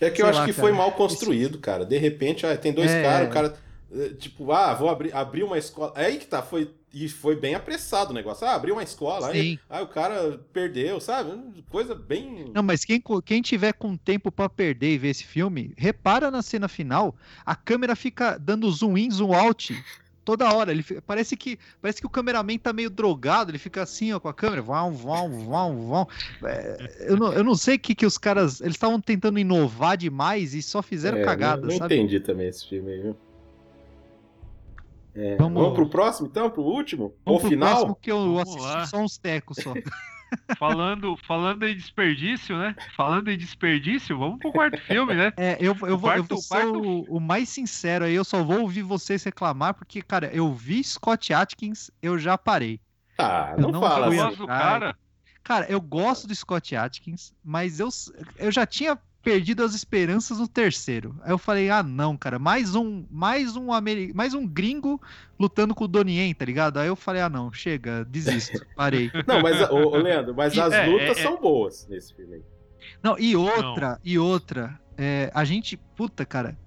É que eu Sei acho lá, que cara. foi mal construído, cara. De repente, ah, tem dois É. caras, o cara. eh, Tipo, ah, vou abrir, abrir uma escola. É aí que tá, foi. E foi bem apressado o negócio. Ah, abriu uma escola. Aí, Sim. aí o cara perdeu, sabe? Coisa bem. Não, mas quem, quem tiver com tempo pra perder e ver esse filme, repara na cena final, a câmera fica dando zoom in, zoom out Toda hora. Ele parece que parece que o cameraman tá meio drogado, ele fica assim, ó, com a câmera. Vão, vão, vão, vão. É, eu, não, eu não sei o que, que os caras. Eles estavam tentando inovar demais e só fizeram É, cagada, não, não sabe? entendi também esse filme aí, viu? É, Vamos- vamos... pro próximo, então? Pro último? Vamos Ou pro final? próximo que eu Vamos assisti lá. só uns tecos só. (laughs) Falando, falando em desperdício, né? Falando em desperdício, vamos pro quarto filme, né? É, eu, eu, vou, eu quarto- vou ser quarto- o, o mais sincero aí, eu só vou ouvir vocês reclamar, porque, cara, eu vi Scott Atkins, eu já parei. Ah, Eu não, não fala assim. Gosto do cara. Cara, eu gosto do Scott Atkins, mas eu, eu já tinha perdido as esperanças no terceiro. Aí eu falei, ah, não, cara, mais um, mais um, ameri... mais um gringo lutando com o Donnie Yen, tá ligado? Aí eu falei, ah, não, chega, desisto, (laughs) parei. Não, mas, ô, ô, Leandro, mas E- as é, lutas é, é. são boas nesse filme aí. Não, e outra, e outra, é, a gente, puta, cara,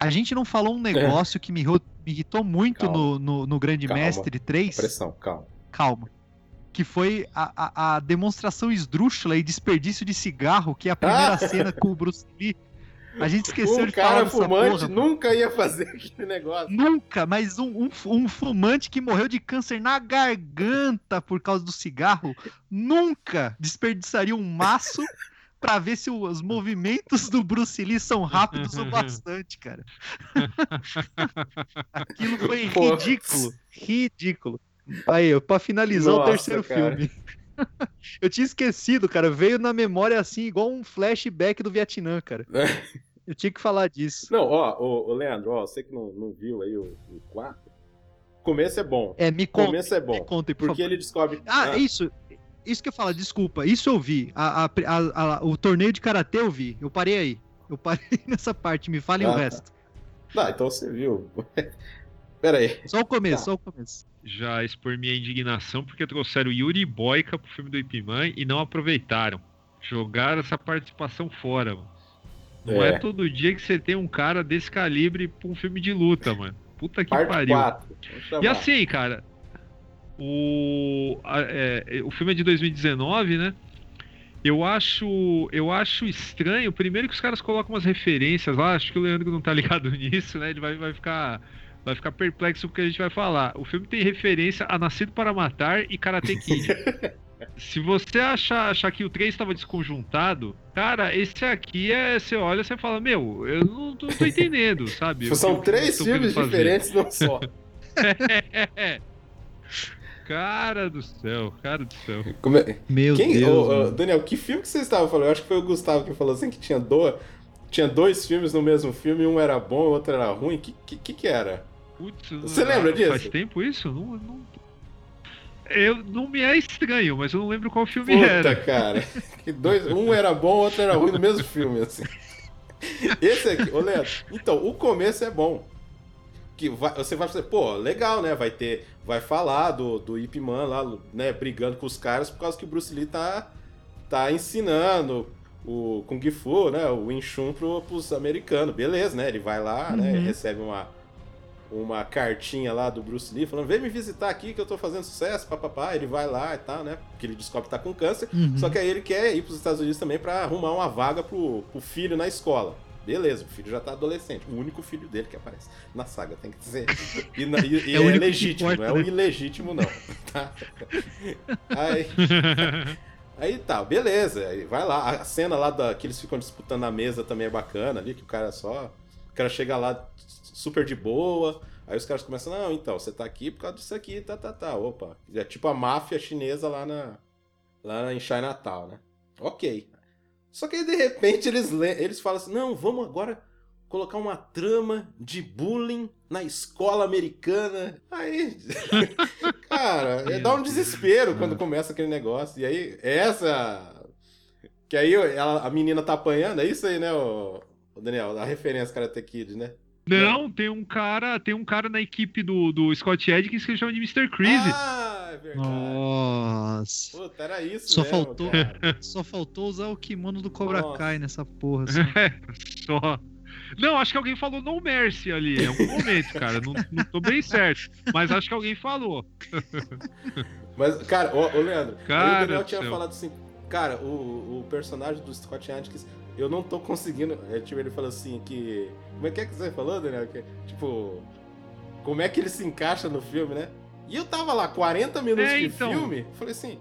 a gente não falou um (laughs) negócio que me, me irritou muito no, no, no Grande Calma. Mestre 3. Pressão, calma. calma. Que foi a, a, a demonstração esdrúxula e desperdício de cigarro, que é a primeira Ah! cena com o Bruce Lee. A gente esqueceu um de falar cara dessa fumante nunca ia fazer aquele negócio. Nunca, mas um, um, um fumante que morreu de câncer na garganta por causa do cigarro, nunca desperdiçaria um maço pra ver se os movimentos do Bruce Lee são rápidos o bastante, cara. (laughs) Aquilo foi Pô. ridículo. Ridículo. Aí, ó, pra finalizar Nossa, o terceiro cara. filme. (laughs) Eu tinha esquecido, cara. Veio na memória assim, igual um flashback do Vietnã, cara. (laughs) Eu tinha que falar disso. Não, ó, ô, ô, Leandro, ó, você que não, não viu aí o, o 4, o começo é bom. É, me conta. começo é Me bom. contem, por Porque favor. ele descobre. Ah, isso. Isso que eu falo, desculpa. Isso eu vi. A, a- a- o torneio de karatê eu vi. Eu parei aí. Eu parei (laughs) nessa parte. Me falem Ah, o tá. resto. Ah, então você viu. Pera aí. Só o começo, Tá. só o começo. Já expor minha indignação porque trouxeram Yuri Boyka pro filme do Ip Man e não aproveitaram. Jogaram essa participação fora, mano. Não é. É. todo dia que você tem um cara desse calibre pra um filme de luta, mano. Puta que Parte pariu. 4. Vamos chamar. E assim, cara, o, é, o filme é de 2019, né? Eu acho, eu acho estranho. Primeiro que os caras colocam umas referências lá. Acho que o Leandro não tá (laughs) ligado nisso, né? Ele vai, vai ficar, vai ficar perplexo porque a gente vai falar. O filme tem referência a Nascido para Matar e Karate Kid. (laughs) Se você achar, achar que o 3 estava desconjuntado, cara, esse aqui é. Você olha e você fala, meu, eu não tô, tô entendendo, sabe? O São que- o que três filmes diferentes, não só. (laughs) Cara do céu, cara do céu. Como é- Meu Quem, Deus. ô, ô, mano. Daniel, que filme que você estava falando? Eu acho que foi o Gustavo que falou assim que tinha, do... tinha dois filmes no mesmo filme, um era bom, o outro era ruim. Que que, que, que era? Putz, Você não- lembra disso? Faz tempo isso? Não, não... Eu, não me é estranho, mas eu não lembro qual filme Puta, era. cara. (laughs) Que dois, um era bom, o outro era ruim no mesmo filme, assim. Esse aqui, ô Leandro, então, o começo é bom. Que vai- você vai fazer, pô, legal, né? Vai ter. Vai falar do, do Ip Man lá, né, brigando com os caras por causa que o Bruce Lee tá, tá ensinando o Kung Fu, né? O Wing Chun pro, pros americanos. Beleza, né? Ele vai lá, né? Uhum. Recebe uma, uma cartinha lá do Bruce Lee falando: vem me visitar aqui que eu tô fazendo sucesso, papapá. Ele vai lá e tal, né? Porque ele descobre que tá com câncer. Uhum. Só que aí ele quer ir pros Estados Unidos também pra arrumar uma vaga pro, pro filho na escola. Beleza, o filho já tá adolescente. O único filho dele que aparece na saga, tem que dizer. E, na- e- (laughs) e É é, o legítimo, importa, não é o né? ilegítimo, não. (laughs) Tá? Aí, (laughs) aí tá, beleza. Aí vai lá. A cena lá da, que eles ficam disputando a mesa também é bacana ali, que o cara só. O cara chega lá super de boa. Aí os caras começam, não, então, você tá aqui por causa disso aqui, tá, tá, tá. Opa. É tipo a máfia chinesa lá na. Lá em Chinatown, né? Ok. Só que aí de repente eles, le- eles falam assim: não, vamos agora colocar uma trama de bullying na escola americana. Aí. (laughs) cara, é, dá um desespero quando começa aquele negócio. E aí, essa. Que aí ela, a menina tá apanhando, é isso aí, né, ô, ô Daniel? A referência Karate Kid, né? Não, tem um cara, tem um cara na equipe do, do Scott Adkins que ele chama de Mr. Crazy. Ah, é verdade. Nossa. Puta, era isso Só mesmo, faltou- cara. (laughs) Só faltou usar o kimono do Cobra Nossa. Kai nessa porra. (laughs) assim. Só. Não, acho que alguém falou No Mercy ali. É um momento, cara. Não, não tô bem certo. Mas acho que alguém falou. (laughs) Mas, cara, ô, ô Leandro, Cara o Daniel tinha céu. falado assim, cara, o, o personagem do Scott Adkins, eu não tô conseguindo. É, tipo, ele falou assim que. Como é que é que você falou, Daniel? Que, tipo. como é que ele se encaixa no filme, né? E eu tava lá, 40 minutos É, de então. filme, falei assim,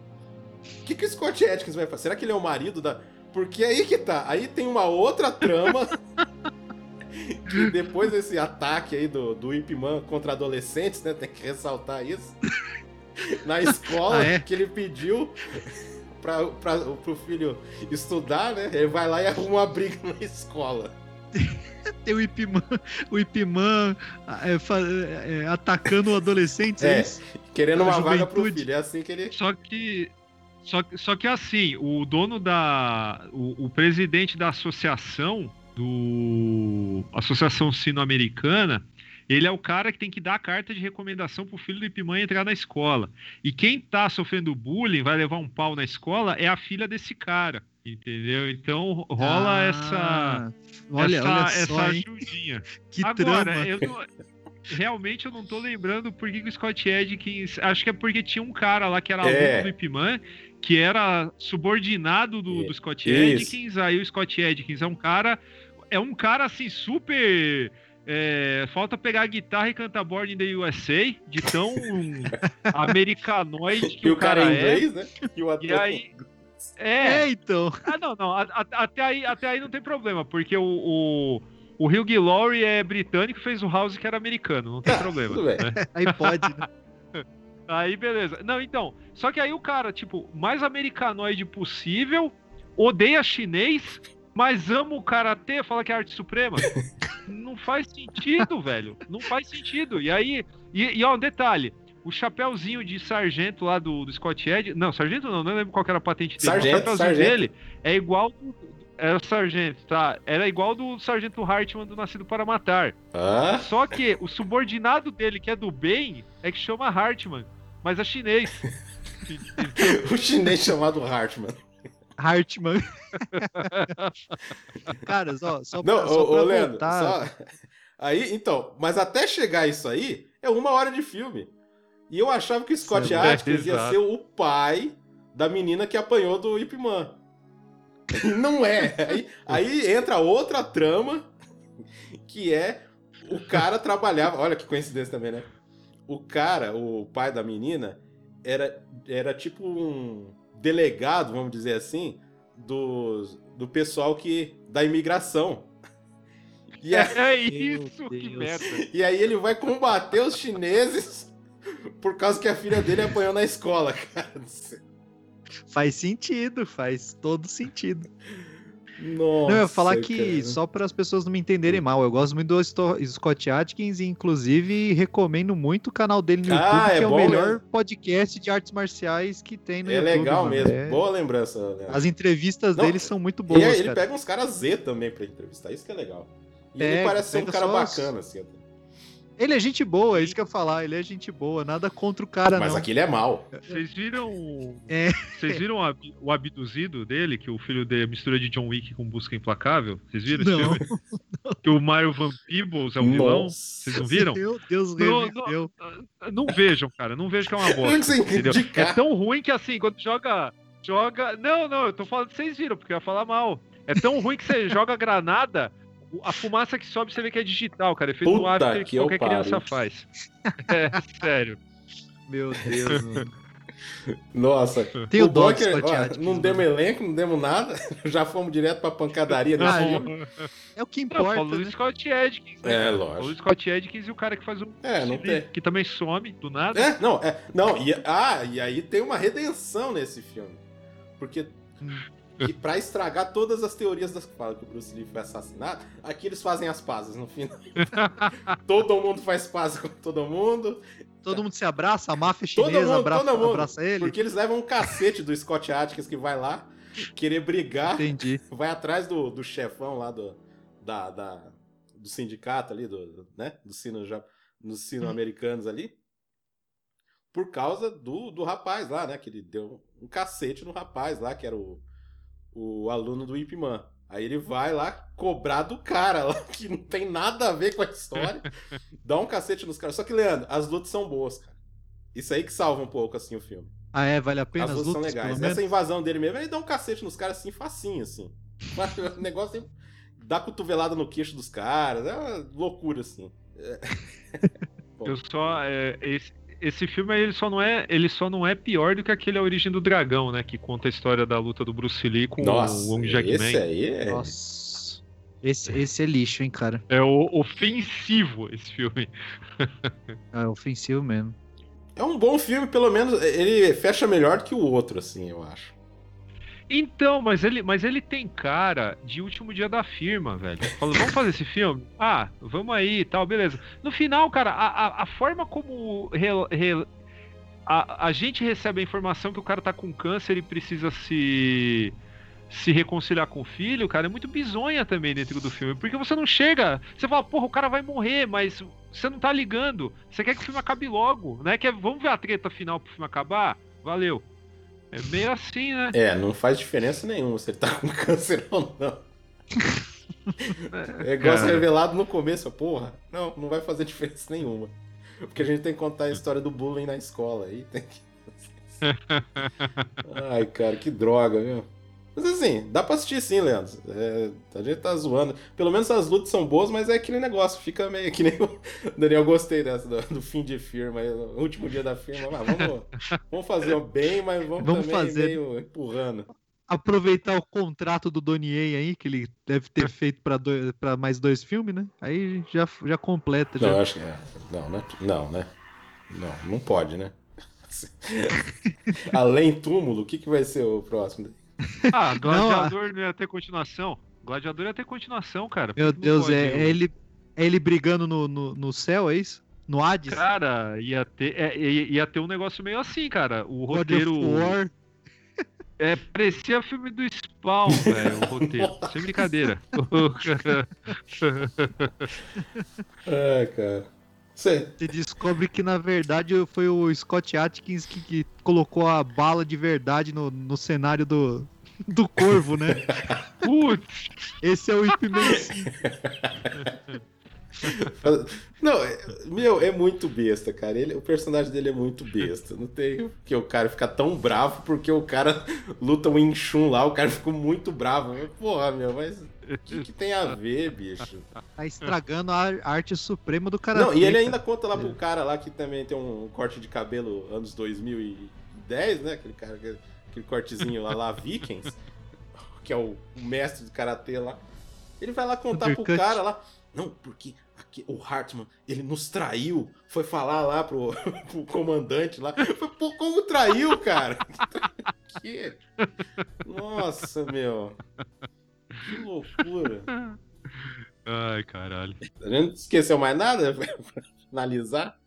o que, que o Scott Atkins vai fazer? Será que ele é o marido da... Porque aí que tá, aí tem uma outra trama... (laughs) que depois desse ataque aí do, do Ip Man contra adolescentes, né? Tem que ressaltar isso. Na (laughs) escola, Ah, é? que ele pediu pra, pra, pro filho estudar, né? Ele vai lá e arruma uma briga na escola. (laughs) Tem o Ipman, o Ipman é, fa- é, atacando adolescentes, é, É. isso? Querendo uma vaga pro juventude. filho. É assim que ele. Só que. Só, só que assim, o dono da. O, o presidente da associação, do. Associação Sino-Americana, ele é o cara que tem que dar a carta de recomendação pro filho do Ipimã entrar na escola. E quem tá sofrendo bullying, vai levar um pau na escola, é a filha desse cara. Entendeu? Então rola Ah, essa. Olha, essa, olha essa só, hein? ajudinha. (laughs) Que Agora, trama. eu não- realmente eu não tô lembrando por que, que o Scott Adkins. Acho que é porque tinha um cara lá que era É. aluno do Ipman, que era subordinado do, do Scott Isso. Adkins. Aí o Scott Adkins é um cara. É um cara assim, super. É, falta pegar a guitarra e cantar Born in the USA, de tão (laughs) americanoide que E o cara cara em é. inglês, né? E o ator. E aí. É, É, então. ah, não, não. a- a- até, aí, até aí não tem problema, porque o, o, o Hugh Laurie é britânico e fez o House que era americano, não tem Ah, problema. tudo bem. né? (laughs) Aí pode, né? (laughs) Aí beleza. Não, então. Só que aí o cara, tipo, mais americanoide possível, odeia chinês, mas ama o karatê, fala que é arte suprema. (laughs) não faz sentido, velho. Não faz sentido. E aí. E, e ó, um detalhe. O chapéuzinho de sargento lá do, do Scott Ed. Não, sargento não, não lembro qual era a patente dele. Sargento, o chapéuzinho sargento. dele é igual. do- Era sargento, tá? Era igual do sargento Hartman do Nascido para Matar. Ah, Só que o subordinado dele, que é do bem, é que chama Hartman, mas é chinês. (laughs) o chinês chamado Hartman. Hartman. (laughs) Cara, só, só pra, Não, só ô, pra ô Leandro, só... (laughs) Aí, então, mas até chegar isso aí, é uma hora de filme. E eu achava que o Scott Certo. Atkins ia ser o pai da menina que apanhou do Ip Man. (laughs) Não é. Aí, aí entra outra trama, que é o cara trabalhava. Olha que coincidência também, né? O cara, o pai da menina, era, era tipo um delegado, vamos dizer assim, do, do pessoal que da imigração. E, É (laughs) Meu isso, que merda. e aí ele vai combater os chineses por causa que a filha dele apanhou na escola, cara. Faz sentido, faz todo sentido. Nossa, não, eu ia falar que, cara. só para as pessoas não me entenderem mal, eu gosto muito do Scott Atkins e, inclusive, recomendo muito o canal dele no Ah, YouTube, é que é o melhor mesmo. podcast de artes marciais que tem no É YouTube. legal mano. mesmo. É- Boa lembrança, Leandro. As entrevistas Não, dele são muito E boas, aí ele cara. pega uns caras Z também pra entrevistar, isso que é legal. E ele Pega, parece ser um cara só bacana, assim. até. Ele é gente boa, é isso que eu ia falar. Ele é gente boa, nada contra o cara, Mas não. aqui ele é mal. Vocês viram. É. Vocês viram o ab- o abduzido dele, que o filho dele mistura de John Wick com Busca Implacável? Vocês viram esse Não. filme? (laughs) Que o Mario Van Peebles é vilão? Nossa. Vocês não viram? Meu Deus, Não, reviveu. Não vejam, cara. Não vejam que é uma bosta. (laughs) Não sei entendeu? É tão ruim que assim, quando joga. Joga. Não, não, eu tô falando que vocês viram, porque eu ia falar mal. É tão ruim que você (laughs) joga granada, a fumaça que sobe você vê que é digital, cara. Efeito Puta after que que qualquer criança faz. (laughs) É, sério. Meu Deus, mano. Nossa. Tem o dó é do que, Scott ó, Não demos elenco, não demos nada. (laughs) Já fomos direto pra pancadaria nesse Ah, filme. É o que Não, importa, falou do né? Scott Adkins, né? É, lógico. Falou do Scott Adkins e o cara que faz o. É, não tem. Que também some do nada. É, não, é. Não, e, ah, e aí tem uma redenção nesse filme. Porque que (laughs) pra estragar todas as teorias das que falam que o Bruce Lee foi assassinado, aqui eles fazem as pazes no final. (laughs) todo mundo faz pazes com todo mundo. Todo mundo se abraça, a máfia Todo chinesa mundo, abraça, todo mundo. abraça ele. Porque eles levam um cacete do Scott Atkins que vai lá querer brigar, Entendi. vai atrás do, do chefão lá do, da, da- do sindicato ali, do, do- né? Do sino, dos sino-americanos ali. Por causa do, do rapaz lá, né? Que ele deu um cacete no rapaz lá, que era o, o aluno do Ip Man. Aí ele vai lá cobrar do cara lá, (laughs) que não tem nada a ver com a história. (laughs) dá um cacete nos caras. Só que, Leandro, as lutas são boas, cara. Isso aí que salva um pouco, assim, o filme. Ah, é? Vale a pena As as lutas são lutas, legais. Essa invasão dele mesmo, ele dá um cacete nos caras assim, facinho, assim. (laughs) O negócio é dá cotovelada no queixo dos caras. É uma loucura, assim. É. Eu só. É, esse, esse filme ele só, não é, ele só não é pior do que aquele A Origem do Dragão, né? Que conta a história da luta do Bruce Lee com Nossa, o Wong Jack esse Man. aí é... Nossa. Esse, esse é lixo, hein, cara. É o, ofensivo esse filme. (laughs) É ofensivo mesmo. É um bom filme, pelo menos ele fecha melhor do que o outro, assim, eu acho. Então, mas ele, mas ele tem cara de último dia da firma, velho. Falou, vamos fazer esse filme? Ah, vamos aí e tal, beleza. No final, cara, a, a, a forma como re- re- a, a gente recebe a informação que o cara tá com câncer e precisa se se reconciliar com o filho, cara, é muito bizonha também dentro do filme. Porque você não chega, você fala, porra, o cara vai morrer, mas você não tá ligando. Você quer que o filme acabe logo, né? Quer, vamos ver a treta final pro filme acabar? Valeu. É meio assim, né? É, não faz diferença nenhuma se ele tá com (laughs) câncer ou não. É igual ser Cara. revelado no começo, porra. Não, não vai fazer (laughs) diferença nenhuma. Porque a gente tem que contar a história do bullying na escola aí. Tem que... (laughs) Ai, cara, que droga, viu? Mas assim, dá pra assistir sim, Leandro. É, a gente tá zoando. Pelo menos as lutas são boas, mas é aquele negócio. Fica meio que nem o (laughs) Daniel. Gostei dessa, do, do fim de firma, último dia da firma. Mas vamos, vamos fazer bem, mas vamos, Vamos também fazer. meio empurrando. Aproveitar o contrato do Donnie aí, que ele deve ter feito pra mais dois filmes, né? Aí já, já completa. Não, Já. acho que é. Não, né? Não, né? Não, não pode, né? (laughs) (laughs) Além túmulo, o que, que vai ser o próximo? (laughs) Ah, Gladiador não, ia ter continuação. Gladiador ia ter continuação, cara. Meu não Deus, é, é ele, é ele brigando no, no, no céu, é isso? No Hades? Cara, ia ter, é, ia ter um negócio meio assim, cara. O God of roteiro. War. É, parecia filme do Spawn, (laughs) velho, o roteiro. Sem brincadeira. Ai, (laughs) cara. Sei. Você descobre que na verdade foi o Scott Atkins que, que colocou a bala de verdade no, no cenário do, do corvo, né? (laughs) Putz, Esse é o Ip. Não, é- meu, é muito besta, cara. Ele, o personagem dele é muito besta. Não tem que o cara ficar tão bravo porque o cara luta o Inchun lá, o cara ficou muito bravo. Porra, meu, mas o que, que tem a ver, bicho? Tá estragando a arte suprema do cara. Não, e ele ainda conta lá pro cara lá que também tem um corte de cabelo anos 2010, né? Aquele cara, aquele cortezinho lá, lá (laughs) Vikings, que é o, mestre do karatê lá. Ele vai lá contar pro cara lá. Não, porque aqui, o Hartman, ele nos traiu. Foi falar lá pro, (laughs) pro comandante lá. Foi, Pô, como traiu, cara? (laughs) Que? Nossa, meu. Que loucura. (laughs) Ai, caralho. A gente não esqueceu mais nada (laughs) pra finalizar?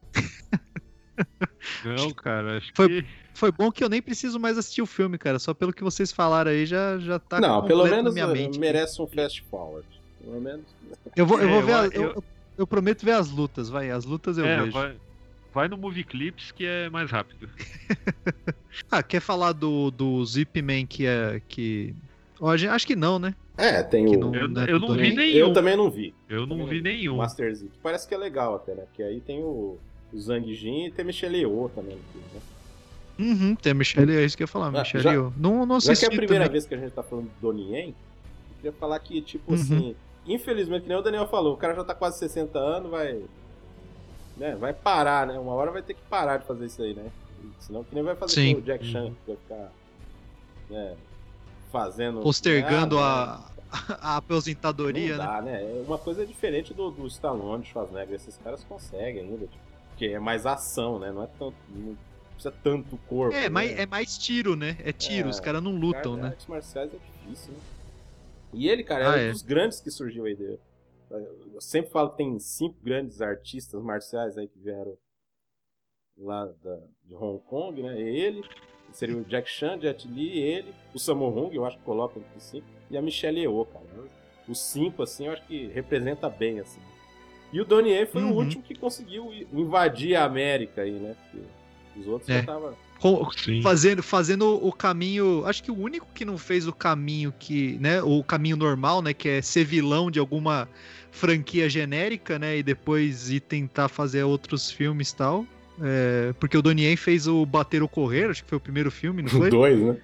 Não, cara, acho Foi- que. Foi bom que eu nem preciso mais assistir o filme, cara. Só pelo que vocês falaram aí já, já tá não, pelo completo na menos minha eh, mente. merece um fast forward. Pelo menos. Eu vou, eu É, vou ver. eu- a- eu- eu, eu- prometo ver as lutas, vai. As lutas eu é, vejo. vai, vai no Movie Clips que é mais rápido. (laughs) Ah, quer falar do, do Zip Man que é. Que... Gente- acho que não, né? É, tem Que o. não- Eu, eu não vi nenhum. Eu também não vi. Eu não vi nenhum. Master Z. que Parece que é legal até, né? Porque aí tem o, o Zhang Jin e tem Michelle Yeoh também. Né? Uhum, tem a Michelle, é isso que eu ia falar, Ah, Michelle. já- Yeoh. Não, não Já assisti que é a primeira também. vez que a gente tá falando do Donnie Yen, eu queria falar que, tipo Uhum. assim, infelizmente, que nem o Daniel falou, o cara já tá quase 60 anos, vai. Né, vai parar, né? Uma hora vai ter que parar de fazer isso aí, né? Senão que nem vai fazer Sim. com o Jack Chan, Uhum. que vai ficar. Né, fazendo. Postergando a, (laughs) a aposentadoria, não né? dá, né? É uma coisa diferente do, do Stallone, Schwarzenegger. Esses caras conseguem ainda. Tipo, porque é mais ação, né? Não é tanto. Não precisa tanto corpo. É, né? mais, é mais tiro, né? É tiro, É, os caras não lutam, Cara, né? Artes marciais é difícil, né? E ele, cara, Ah, é um é. dos grandes que surgiu aí. dele. Eu sempre falo que tem cinco grandes artistas marciais aí que vieram lá da, de Hong Kong, né? Ele, seria o Jack Chan, Jet Li, ele, o Sammo Hung, eu acho que coloca entre os cinco, e a Michelle Yeoh, cara. Os cinco, assim, eu acho que representa bem, assim. E o Donnie Yen foi Uhum. o último que conseguiu invadir a América aí, né? Porque os outros É. já estavam... Fazendo, fazendo o caminho. Acho que o único que não fez o caminho que. né? O caminho normal, né? Que é ser vilão de alguma franquia genérica, né? E depois ir tentar fazer outros filmes e tal. É, porque o Donnie Yen fez o Bater ou Correr, acho que foi o primeiro filme, não (laughs) foi? Dois, né?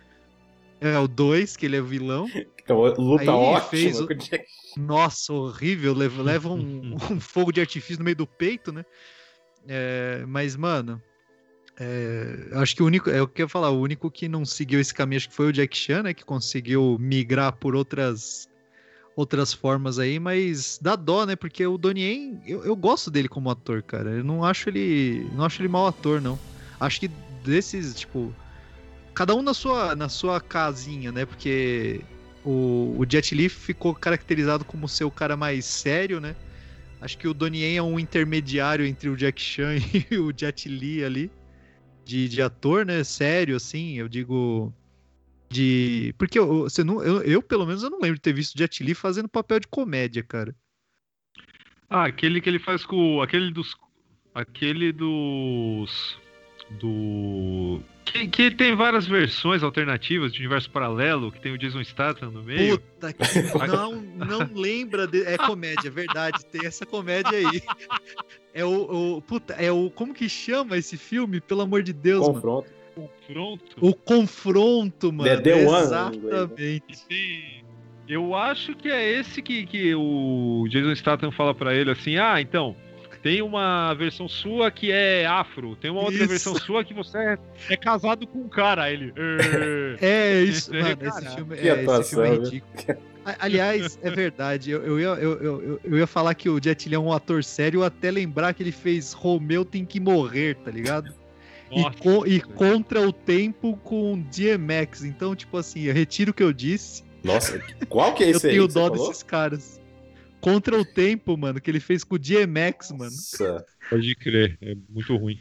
É, o 2, que ele é vilão. Então, luta Aí ótima fez o- com o Jack Nossa, horrível. Leva, leva um, (laughs) um fogo de artifício no meio do peito, né? É, mas, mano, é, acho que o único, é o que eu ia falar, o único que não seguiu esse caminho acho que foi o Jack Chan, né? Que conseguiu migrar por outras outras formas aí, mas dá dó, né? Porque o Donnie eu, eu gosto dele como ator, cara. Eu não acho ele, não acho ele mau ator, não. Acho que desses, tipo, cada um na sua, na sua casinha, né? Porque o, o Jet Li ficou caracterizado como ser o cara mais sério, né? Acho que o Donnie Yen é um intermediário entre o Jack Chan (laughs) e o Jet Li ali. De, de ator, né? Sério, assim, eu digo. De. Porque eu, você não, eu, eu, pelo menos, eu não lembro de ter visto o Jet Li fazendo papel de comédia, cara. Ah, aquele que ele faz com. Aquele dos. Aquele dos do. Que, que tem várias versões alternativas de universo paralelo, que tem o Jason Statham no meio. Puta que. não, não lembra. De... É comédia, é verdade. Tem essa comédia aí. É o, o. Puta, é o. Como que chama esse filme? Pelo amor de Deus. Confronto. Mano. Confronto? O confronto, mano. The, the Exatamente. Eu acho que é esse que, que o Jason Statham fala para ele assim: ah, então tem uma versão sua que é afro, tem uma outra isso. versão sua que você é, é casado com um cara. Ele. (laughs) É, isso, (laughs) mano. Esse filme, é, atuação, esse filme é ridículo. Aliás, é verdade. Eu, eu, ia, eu, eu, eu ia falar que o Jet Li é um ator sério até lembrar que ele fez Romeu tem que morrer, tá ligado? Nossa, e, co e contra o tempo com DMX. Então, tipo assim, eu retiro o que eu disse. Nossa, qual que é esse eu aí? Eu tenho dó desses caras. Contra o Tempo, mano, que ele fez com o DMX, mano. Nossa. Pode crer, é muito ruim.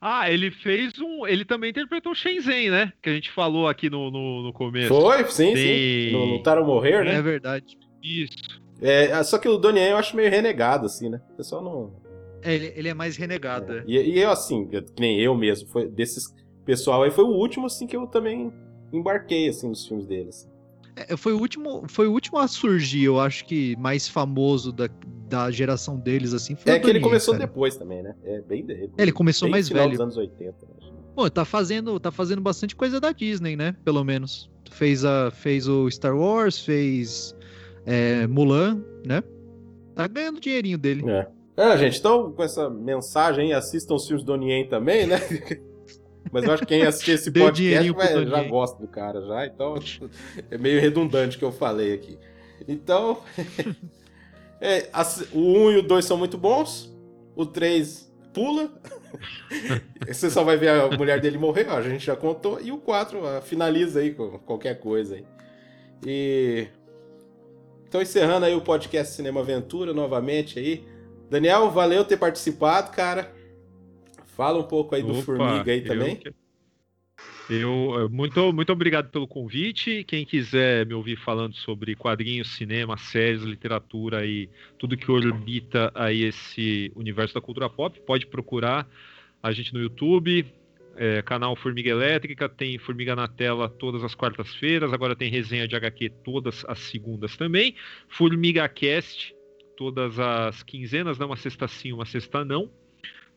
Ah, ele fez um. Ele também interpretou o Shenzhen, né? Que a gente falou aqui no, no, no começo. Foi, sim, Tem... sim. No Lutaram Morrer, né? É verdade. Isso. É, só que o Donnie eu acho meio renegado, assim, né? O pessoal não. É, ele, ele é mais renegado. É. E, e, eu, assim, que nem eu mesmo, foi desses pessoal aí, foi o último, assim, que eu também embarquei, assim, nos filmes dele, assim. É, foi o último, foi o último a surgir, eu acho que mais famoso da, da geração deles, assim. é que ele começou cara. depois também, né? É bem dele. É, ele começou bem mais final velho. dos anos 80, acho. Pô, tá fazendo, tá fazendo bastante coisa da Disney, né? Pelo menos. Fez, a, fez o Star Wars, fez é, Mulan, né? Tá ganhando dinheirinho dele. É. É, gente, então com essa mensagem, assistam os filmes do Onien também, né? (laughs) Mas eu acho que quem assistir esse (laughs) podcast vai, já gosta do cara já, então é meio redundante o que eu falei aqui. Então, (laughs) é, o 1 um e o 2 são muito bons, o 3 pula, você só vai ver a mulher dele morrer, ó, a gente já contou, e o 4 finaliza aí com qualquer coisa aí. E... Então, encerrando aí o podcast Cinema Aventura novamente aí. Daniel, valeu ter participado, cara. Fala um pouco aí Opa, do Formiga aí também. Eu, eu, muito, muito obrigado pelo convite. Quem quiser me ouvir falando sobre quadrinhos, cinema, séries, literatura e tudo que orbita aí esse universo da cultura pop, pode procurar a gente no YouTube, é, canal Formiga Elétrica, tem Formiga na Tela todas as quartas-feiras, agora tem resenha de HQ todas as segundas também. Formiga Cast, todas as quinzenas, não uma sexta sim, uma sexta não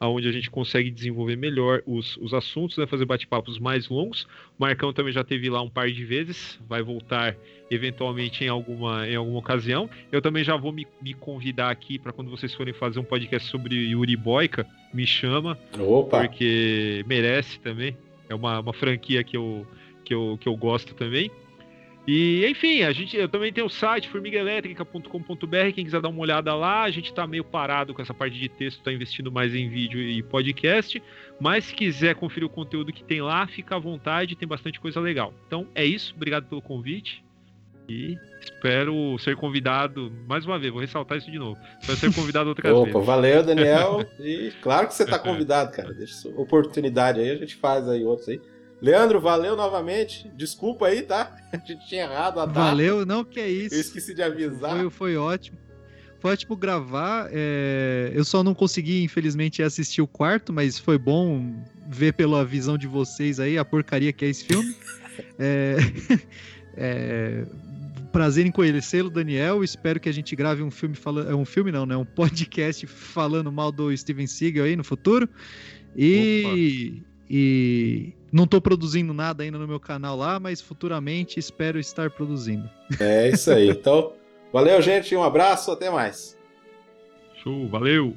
onde a gente consegue desenvolver melhor os, os assuntos, né, fazer bate-papos mais longos. O Marcão também já teve lá um par de vezes, vai voltar eventualmente em alguma, em alguma ocasião. Eu também já vou me, me convidar aqui para quando vocês forem fazer um podcast sobre Yuri Boyka, me chama, Opa. porque merece também. É uma, uma franquia que eu, que, eu, que eu gosto também. E, enfim, a gente, eu também tenho o site formigaelétrica.com.br, quem quiser dar uma olhada lá, a gente está meio parado com essa parte de texto, está investindo mais em vídeo e podcast, mas se quiser conferir o conteúdo que tem lá, fica à vontade, tem bastante coisa legal. Então é isso, obrigado pelo convite e espero ser convidado, mais uma vez, vou ressaltar isso de novo, espero ser convidado outra Opa, vez. valeu Daniel, (laughs) e claro que você está convidado, cara, deixa oportunidade aí, a gente faz aí outros aí. Leandro, valeu novamente. Desculpa aí, tá? (laughs) A gente tinha errado a data. Valeu, não que é isso. Eu esqueci de avisar. Foi, foi ótimo. Foi ótimo gravar. É... Eu só não consegui, infelizmente, assistir o quarto, mas foi bom ver pela visão de vocês aí a porcaria que é esse filme. (laughs) é... (laughs) é... Prazer em conhecê-lo, Daniel. Espero que a gente grave um filme falando. É um filme, não, né? Um podcast falando mal do Steven Seagal aí no futuro. E. Opa. E não estou produzindo nada ainda no meu canal lá, mas futuramente espero estar produzindo. É isso aí. (laughs) Então, valeu, gente. Um abraço. Até mais. Show. Valeu.